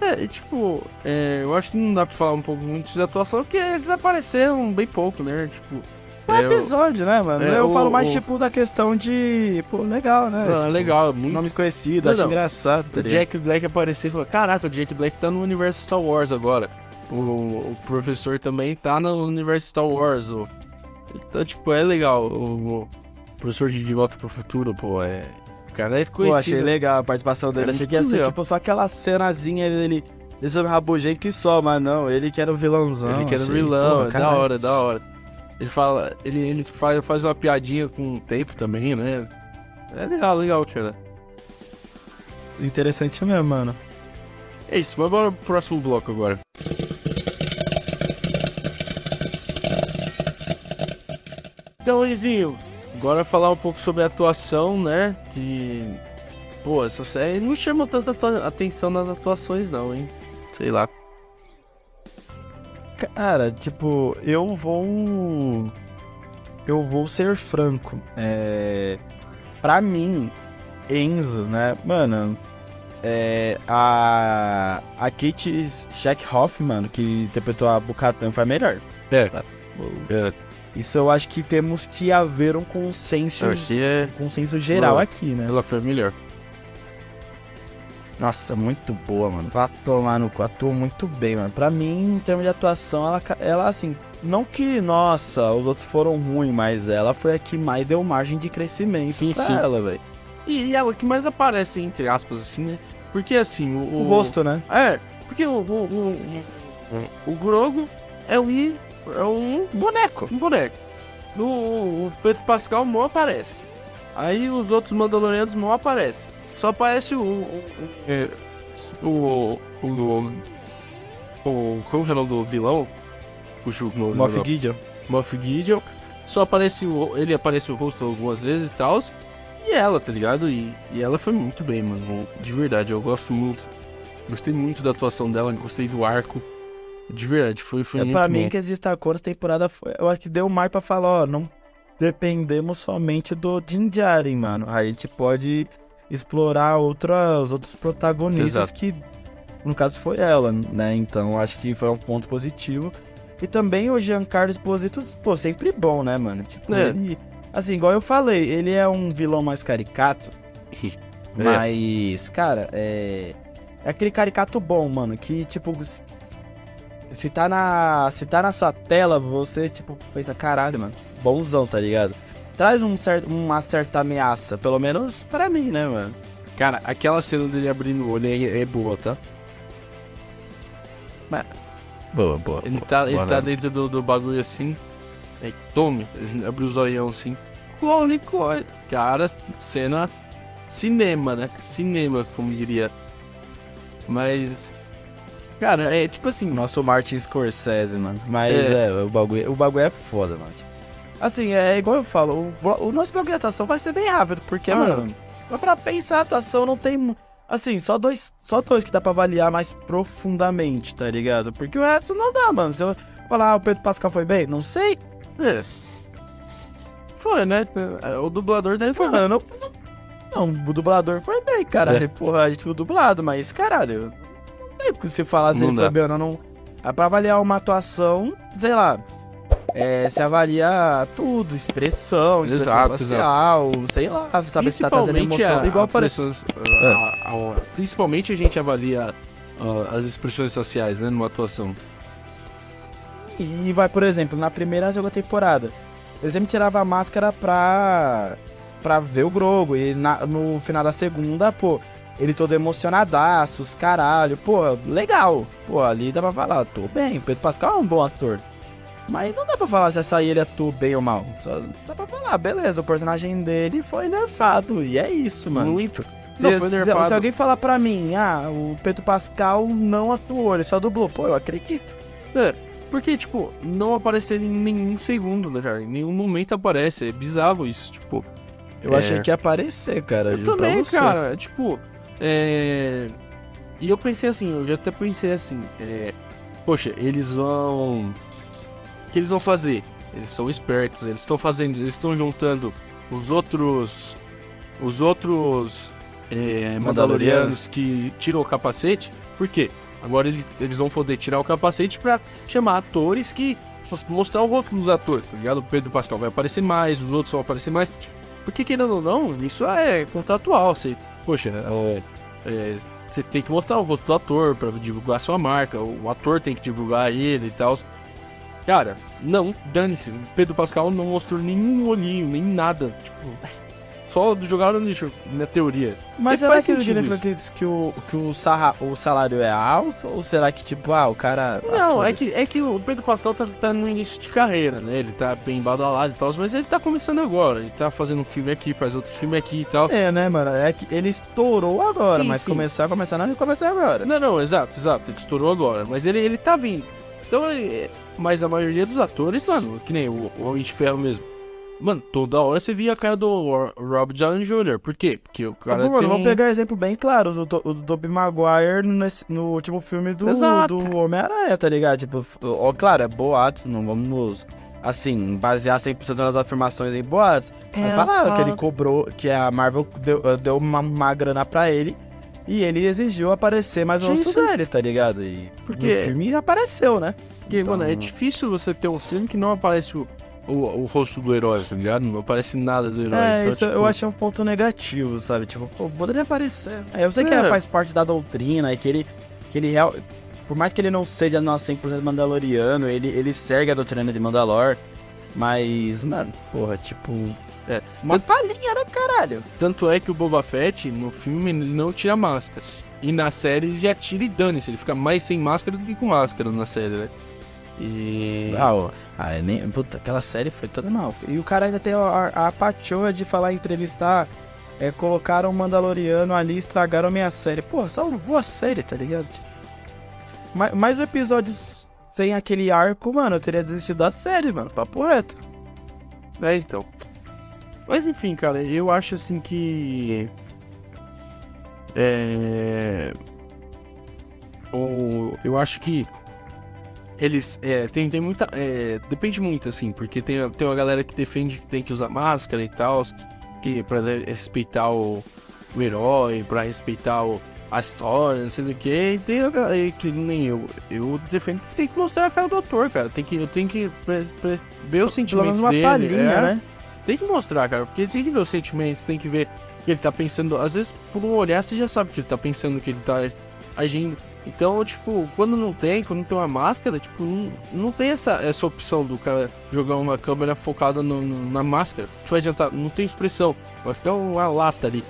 É, e, tipo, é, eu acho que não dá pra falar um pouco muito de atuação, porque eles apareceram bem pouco, né? Tipo. É é, o- episódio, né, mano? é, eu o- falo mais, o- tipo, da questão de. Pô, legal, né? Ah, Tipo, legal, muito. Nomes conhecidos, Não, acho não. engraçado, tá O? Jack Black apareceu e falou: Caraca, o Jack Black tá no universo Star Wars agora. O, o professor também tá no universo Star Wars. o- Então, tipo, é legal. O, o professor de De Volta pro Futuro, pô, é. O cara é Pô, achei conhecido. legal a participação dele. É achei que ia ser, legal. tipo, só aquela cenazinha dele descendo rabugento que só, mas não, ele que era o vilãozão. Ele que era achei. vilão, Pô, é da hora, da hora. Ele fala. Ele, ele faz, faz uma piadinha com o tempo também, né? É legal, legal, cara. Interessante mesmo, mano. É isso, mas bora pro próximo bloco agora. Então, Lizinho, agora falar um pouco sobre a atuação, né? Que. Pô, essa série não chama tanta atenção nas atuações, não, hein? Sei lá. Cara, tipo, eu vou. Eu vou ser franco. É. Pra mim, Enzo, né? Mano, é. A. A Kate Shackhoff, mano, que interpretou a Bukatan foi a melhor. É. É, Isso eu acho que temos que haver um consenso. é, um consenso geral Não. aqui, né? ela foi a melhor. Nossa, muito boa, mano. Vai tomar no cu, atuou muito bem, mano. Pra mim, em termos de atuação, ela, ela assim, não que, nossa, os outros foram ruins, mas ela foi a que mais deu margem de crescimento Sim, pra sim. ela, velho. E, ela que mais aparece, entre aspas, assim, né? Porque assim, o. O rosto, né? É, porque o. O, o, o, o Grogo é um. É um Boneco. um boneco. No, o Pedro Pascal mal aparece. Aí os outros Mandalorianos mal aparecem. Só aparece o. O. o, é, o, o, o, o- Como que é o nome do vilão? Fugiu o nome Moff. Gideon. Moff Gideon. Só aparece o. Ele aparece o rosto algumas vezes e tal. E ela, tá ligado? E, e ela foi muito bem, mano. De verdade, eu gosto muito. Gostei muito da atuação dela, gostei do arco. De verdade, foi, foi É, muito pra bom. mim, que se destacou nessa temporada, foi, eu acho que deu mais pra falar, ó, não dependemos somente do Din Djarin, mano. A gente pode explorar outra, os outros protagonistas Exato. que, no caso, foi ela, né? Então, acho que foi um ponto positivo. E também o Giancarlo Esposito, pô, sempre bom, né, mano? Tipo, É. ele... Assim, igual eu falei, ele é um vilão mais caricato, É. mas, cara, é... É aquele caricato bom, mano, que, tipo, se- se tá na. Se tá na sua tela, você, tipo, pensa, caralho, mano, bonzão, tá ligado? Traz um certo, uma certa ameaça, pelo menos pra mim, né, mano? Cara, aquela cena dele abrindo o olho é, é boa, tá? Boa, boa. Ele tá, ele tá dentro do, do bagulho assim. Aí, tome, ele abre os olhão assim. Clone, clone. Cara, cena cinema, né? Cinema, como diria. Mas. Cara, é tipo assim. Nosso Martin Scorsese, mano. Mas É. é, o, bagulho, o bagulho é foda, mano. Assim, é igual eu falo, o, o nosso bloco de atuação vai ser bem rápido, porque, Ah. mano, mas pra pensar a atuação não tem. Assim, só dois, só dois que dá pra avaliar mais profundamente, tá ligado? Porque o resto não dá, mano. Se eu falar, ah, o Pedro Pascal foi bem, não sei. É. Foi, né? O dublador dele foi. Mano, não, não, o dublador foi bem, caralho. É. Porra, a gente viu dublado, mas, caralho, não porque se falar se Não ele dá. foi bem ou não, não. É pra avaliar uma atuação, sei lá. É, se avalia tudo, expressão, expressão Exato, facial, sei lá, saber se tá trazendo emoção. a- igual a para a- principalmente a gente avalia ah, as expressões sociais, né? Numa atuação. E vai, por exemplo, na primeira segunda temporada, eu sempre tirava a máscara pra, pra ver o Grogo. E na- no final da segunda, pô, ele todo emocionadaço, os caralho. Pô, legal. Pô, ali dá pra falar, tô bem. O Pedro Pascal é um bom ator. Mas não dá pra falar se essa ele atuou bem ou mal. Só dá pra falar, beleza, o personagem dele foi nerfado. E é isso, mano. Muito. Se, Não, foi se- nerfado. se alguém falar pra mim, ah, o Pedro Pascal não atuou, ele só dublou. Pô, eu acredito. É, porque, tipo, não apareceu em nenhum segundo, né, cara? Em nenhum momento aparece. É bizarro isso, tipo. Eu É. achei que ia aparecer, cara. Eu também, cara. Tipo, é. E eu pensei assim, eu já até pensei assim, é, poxa, eles vão. Que eles vão fazer? Eles são espertos, eles estão fazendo, eles estão juntando os outros. Os outros é, Mandalorianos que tiram o capacete. Por quê? Agora eles, eles vão poder tirar o capacete pra chamar atores que. mostrar o rosto dos atores, tá ligado? O Pedro Pascal vai aparecer mais, os outros vão aparecer mais. Porque querendo ou não, isso é contratual. Você, poxa, é, é, você tem que mostrar o rosto do ator pra divulgar sua marca. O ator tem que divulgar ele e tal. Cara, não, dane-se. Pedro Pascal não mostrou nenhum olhinho, nem nada. Tipo, só jogaram no lixo, na teoria. Mas será faz que ele que, que, o, que o, sarra, o salário é alto? Ou será que, tipo, ah, o cara. ah, Não, é que, é que o Pedro Pascal tá, tá no início de carreira, né? Ele tá bem badalado e tal, mas ele tá começando agora. Ele tá fazendo um filme aqui, faz outro filme aqui e tal. É, né, mano? É que ele estourou agora, Sim, mas sim. começar, começar não, ele começou agora. Não, não, exato, exato. Ele estourou agora. Mas ele, ele tá vindo. Então, ele- mas a maioria dos atores, mano, que nem o, Homem de Ferro mesmo. Mano, toda hora você via a cara do Ro- Rob Downey Jr. Por quê? Porque o cara Mano, tem vamos um... pegar exemplo bem claro, o do, o do Tobey Maguire nesse- no último filme do, Exato. do Homem-Aranha, tá ligado? Tipo, ó, claro, é boatos, não vamos, assim, basear 100% das afirmações em boatos. Mas É, falaram que ele cobrou, que a Marvel deu, deu uma, uma grana pra ele e ele exigiu aparecer mais Sim, rosto dele, tá ligado? E Porque- no filme apareceu, né? Porque, Então- mano, é difícil você ter um filme que não aparece o, o, o rosto do herói, tá ligado? Não aparece nada do herói. É, Então, isso tipo, eu achei um ponto negativo, sabe? Tipo, pô, poderia aparecer. É, eu sei que É. faz parte da doutrina e que ele, que ele real... Por mais que ele não seja nosso 100% mandaloriano, ele, ele segue a doutrina de Mandalor. Mas, mano, porra, tipo... É. Uma palhinha, né, caralho? Tanto é que o Boba Fett, no filme, ele não tira máscara. E na série ele já tira e dane-se. Ele fica mais sem máscara do que com máscara na série, né? E. Ah, ó, ah, é nem, puta, aquela série foi toda mal. E o cara ainda tem a, a pachoa de falar entrevistar. É, colocaram o Mandaloriano ali e estragaram minha série. Pô, salvou a série, tá ligado? Tipo, mais, mais episódios sem aquele arco, mano, eu teria desistido da série, mano. Papo reto. É, então. Mas enfim, cara, eu acho assim que. É. O, eu acho que. Eles. É, tem, tem muita. é, depende muito, assim, porque tem, tem uma galera que defende que tem que usar máscara e tal. Que, pra respeitar o, o herói, pra respeitar o, a história, não sei do que. E tem a galera que nem eu. Eu defendo que tem que mostrar a cara do ator, cara. Tem que, eu tenho que ver os sentimentos uma dele. palhinha, é. né? Tem que mostrar, cara, porque tem que ver os sentimentos, tem que ver o que ele tá pensando. Às vezes, por um olhar, você já sabe que ele tá pensando, que ele tá agindo. Então, tipo, quando não tem, quando não tem uma máscara, tipo, não, não tem essa, essa opção do cara jogar uma câmera focada no- no- na máscara. Não vai adiantar, não tem expressão, vai ficar uma lata ali.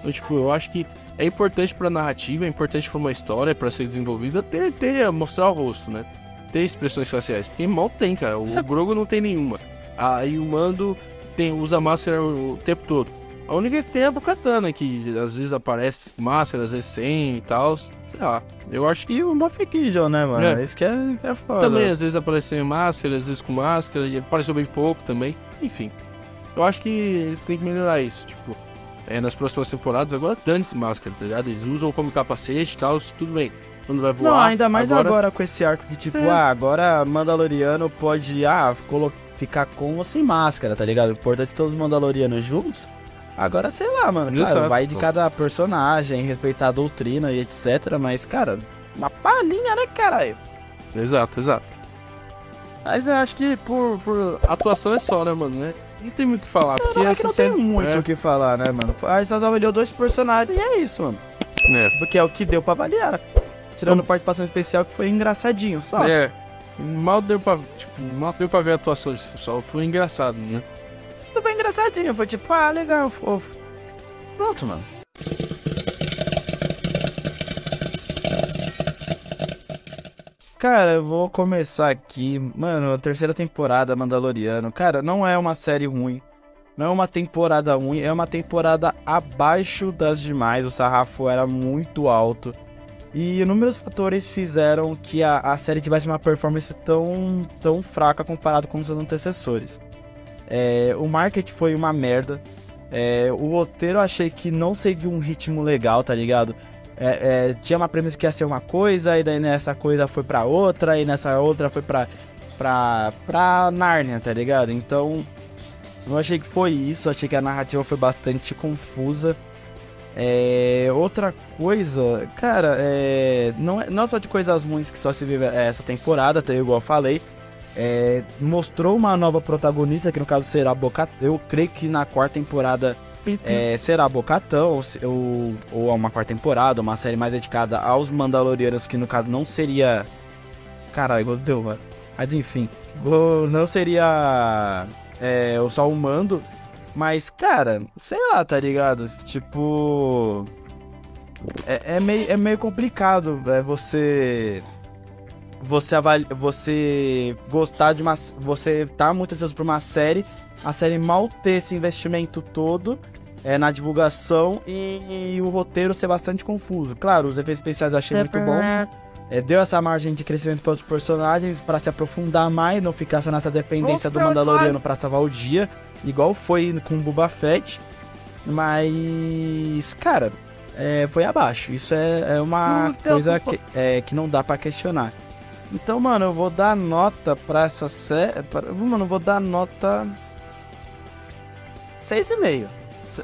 Então, tipo, eu acho que é importante pra narrativa, é importante pra uma história, pra ser desenvolvida, ter, ter, mostrar o rosto, né? Ter expressões faciais. Porque mal tem, cara. O Grogo não tem nenhuma. Aí o Mando tem, usa máscara o tempo todo. A única que tem é a Bocatana, que às vezes aparece máscara, às vezes sem e tal. Sei lá. Eu acho que E o Moff Gideon, né, mano? É. Isso que é, que é foda. também às vezes aparece sem máscara, às vezes com máscara, e apareceu bem pouco também. Enfim. Eu acho que eles têm que melhorar isso. Tipo, é, nas próximas temporadas, agora dane-se máscara, tá ligado? Eles usam como capacete e tal, tudo bem. Quando vai voar. Não, ainda mais agora, agora com esse arco que, tipo, É. ah, agora Mandaloriano pode, ah, colo- ficar com ou sem máscara, tá ligado? O importante é todos os Mandalorianos juntos. Agora, sei lá, mano, Exato. vai de cada personagem, respeitar a doutrina e etc, mas, cara, uma palhinha, né, caralho? Exato, exato. Mas eu acho que por, por atuação é só, né, mano? Né? Não tem muito o que falar. Porque Não, é essa não série. tem muito é, o que falar, né, mano? A só avaliou dois personagens e é isso, mano. né? Porque é o que deu pra avaliar. Tirando participação especial que foi engraçadinho, só. É. Mal deu pra. Tipo, mal deu pra ver a atuação, só foi engraçado, né? Tudo bem engraçadinho, foi tipo, ah, legal, fofo. Pronto, mano. Cara, eu vou começar aqui. Mano, a terceira temporada Mandaloriano. Cara, não é uma série ruim. Não é uma temporada ruim, é uma temporada abaixo das demais. O sarrafo era muito alto. E inúmeros fatores fizeram que a, a série tivesse uma performance tão, tão fraca comparado com os seus antecessores. É, o marketing foi uma merda. É, o roteiro eu achei que não seguiu um ritmo legal, tá ligado? é, é, tinha uma premissa que ia ser uma coisa, e daí nessa coisa foi pra outra, e nessa outra foi pra, pra, pra Nárnia, tá ligado? Então, eu achei que foi isso, achei que a narrativa foi bastante confusa. É, outra coisa, cara, é, não, é, não é só de coisas ruins que só se vive essa temporada, até igual eu falei. É, mostrou uma nova protagonista, que no caso será Bocatão. Eu creio que na quarta temporada é, será Bocatão, ou, ou uma quarta temporada, uma série mais dedicada aos Mandalorianos, que no caso não seria. Caralho, deu, mano. Mas enfim, não seria é, só o mando. Mas, cara, sei lá, tá ligado? Tipo. É, é, meio, é meio complicado é, você você avali... você gostar de uma você tá muito ansioso por uma série, a série mal ter esse investimento todo é, na divulgação e, e, o roteiro ser bastante confuso. Claro, os efeitos especiais eu achei muito bom. É, deu essa margem de crescimento para outros personagens para se aprofundar mais, não ficar só nessa dependência do Mandaloriano para salvar o dia, igual foi com o Boba Fett. Mas, cara, é, foi abaixo. Isso é, é uma coisa que, é, que não dá para questionar. Então, mano, eu vou dar nota pra essa série. Mano, eu vou dar nota. 6,5.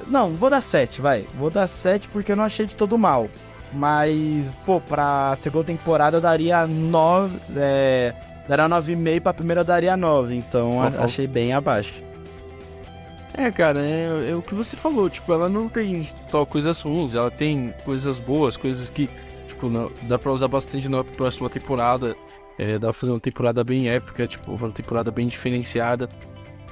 Não, vou dar 7, vai. Vou dar 7 porque eu não achei de todo mal. Mas, pô, pra segunda temporada eu daria 9. É, daria 9,5, pra primeira eu daria 9. Então uhum. achei bem abaixo. É, cara, é, é, o que você falou. Tipo, ela não tem só coisas ruins, ela tem coisas boas, coisas que, tipo, não, dá pra usar bastante na próxima temporada. É, dá pra fazer uma temporada bem épica, tipo, uma temporada bem diferenciada.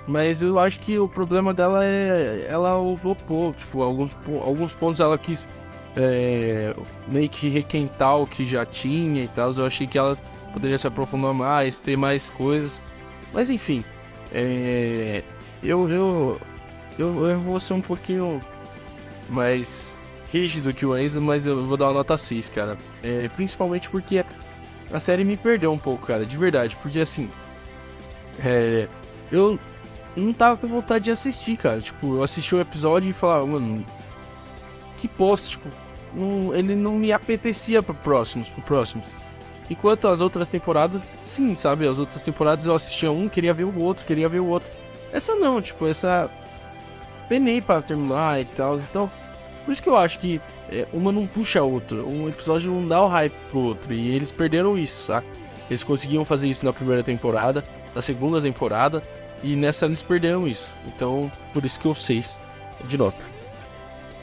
Mas eu acho que o problema dela é. Ela usou pouco, tipo, alguns, alguns pontos ela quis é, meio que requentar o que já tinha e tal. Eu achei que ela poderia se aprofundar mais, ter mais coisas. Mas enfim, é, eu, eu, eu, eu vou ser um pouquinho mais rígido que o Enzo, mas eu vou dar uma nota 6, cara. É, principalmente porque a série me perdeu um pouco, cara, de verdade. Porque assim, é, eu não tava com vontade de assistir, cara. Tipo, eu assisti o episódio e falava, mano, que posto, tipo, não, ele não me apetecia para próximos, pro próximos. Enquanto as outras temporadas, sim, sabe? As outras temporadas eu assistia um, queria ver o outro, queria ver o outro. Essa não, tipo, essa penei para terminar e tal. Então, por isso que eu acho que é, uma não puxa a outra. Um episódio não dá o hype pro outro. E eles perderam isso, saca? Eles conseguiam fazer isso na primeira temporada, na segunda temporada, e nessa eles perderam isso. Então, por isso que eu 6 de nota.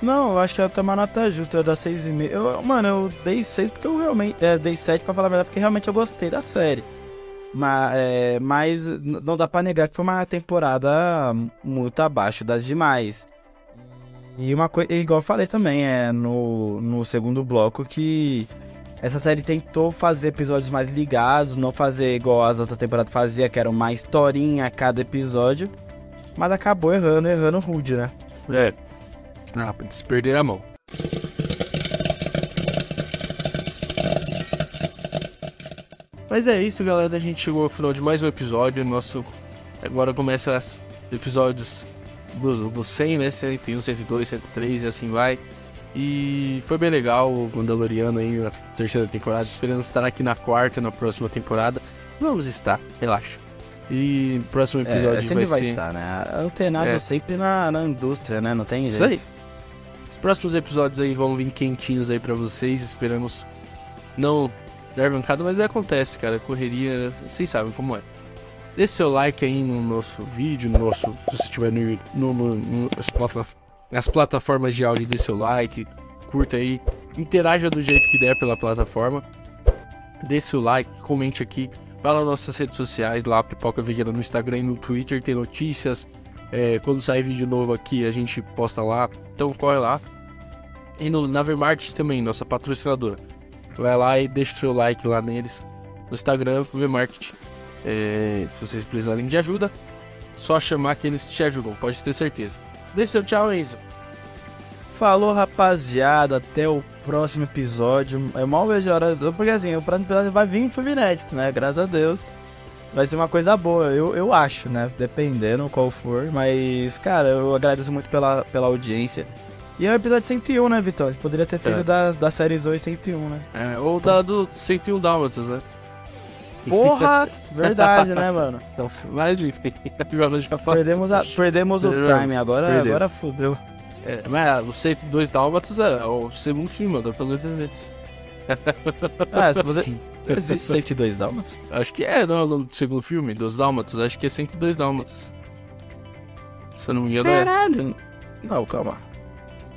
Não, eu acho que ela tá uma nota justa, eu dar 6,5. Eu, mano, eu dei 6 porque eu realmente. É, dei 7 pra falar a verdade, porque realmente eu gostei da série. Mas, é, mas não dá pra negar que foi uma temporada muito abaixo das demais. E uma coisa, igual eu falei também, é no, no segundo bloco que essa série tentou fazer episódios mais ligados, não fazer igual as outras temporadas fazia, que era uma historinha a cada episódio. Mas acabou errando, errando rude, né? É, ah, se perder a mão. Mas é isso, galera. A gente chegou ao final de mais um episódio. Nosso. Agora começa os episódios do, do 100, né? 101, 102, 103 e assim vai. E foi bem legal o Mandaloriano aí na terceira temporada. Esperamos estar aqui na quarta, na próxima temporada. Vamos estar, relaxa. E próximo é, episódio é, sempre vai, vai ser... estar, né? Antenado é. sempre na, na indústria, né? Não tem jeito. Isso aí. Próximos episódios aí vão vir quentinhos aí para vocês. Esperamos não dar bancada, mas acontece, cara. Correria, vocês sabem como é. Deixe seu like aí no nosso vídeo, no nosso. Se você estiver no, no, no, no nas plataformas de áudio, dê seu like, curta aí, interaja do jeito que der pela plataforma. Deixe seu like, comente aqui. Vá nas nossas redes sociais, lá Pipoca Vegana no Instagram e no Twitter, tem notícias. É, quando sair vídeo novo aqui, a gente posta lá. Então corre lá. E no Navermart também, nossa patrocinadora. Vai lá e deixa o seu like lá neles. No Instagram, VMarket. É, se vocês precisarem de ajuda, só chamar que eles te ajudam, pode ter certeza. Deixe seu tchau, Enzo. Falou, rapaziada. Até o próximo episódio. É mal vejo a hora. Porque assim, o próximo episódio vai vir em filme inédito, né? Graças a Deus. Vai ser uma coisa boa, eu, eu acho, né? Dependendo qual for. Mas, cara, eu agradeço muito pela, pela audiência. E é o episódio 101, né, Vitória? Poderia ter feito É. das, das séries 8 101, né? É, ou da do 101 Dálmatas, né? Porra! Verdade, né, mano? Não, mas enfim, já faço. Perdemos, a, perdemos o time, agora, Perdeu. agora fudeu. É, mas o 102 Dálmatas é o segundo filme do Planeta Verdes. Ah, se você. Existe 102 dálmatas? Acho que é, não é o nome do segundo filme, dos Dálmatas. Acho que é 102 Dálmatas. Se eu não me engano, é. Caralho! Não, calma.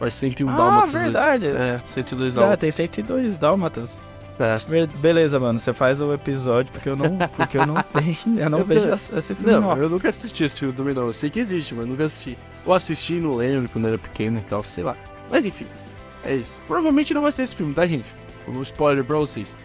Mas 101 Ah, Dálmatas. verdade. É, 102 Ah, Dálmatas. tem 102 dálmatas. É. Be- Beleza, mano, você faz o episódio porque eu não, porque eu não tenho, eu não vejo esse esse filme Não, eu nunca assisti esse filme também não. Eu sei que existe, mas nunca assisti. Ou assisti e não lembro quando era pequeno e tal, sei lá. Mas enfim, é isso. Provavelmente não vai ser esse filme, tá, gente? Um spoiler pra vocês.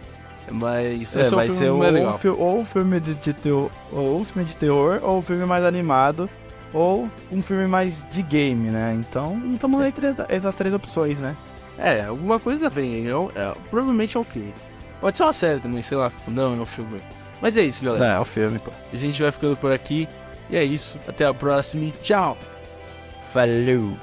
Mas É, é um vai ser ou, um legal. ou um filme de, de terror, ou um filme de terror, ou um filme mais animado, ou um filme mais de game, né? Então, estamos entre essa- essas três opções, né? É, alguma coisa vem. É, um- é, provavelmente é o quê? Pode ser uma série também, sei lá. Não, é um filme. Mas é isso, galera. É, é o filme, pô. A gente vai ficando por aqui. E é isso. Até a próxima e tchau. Falou!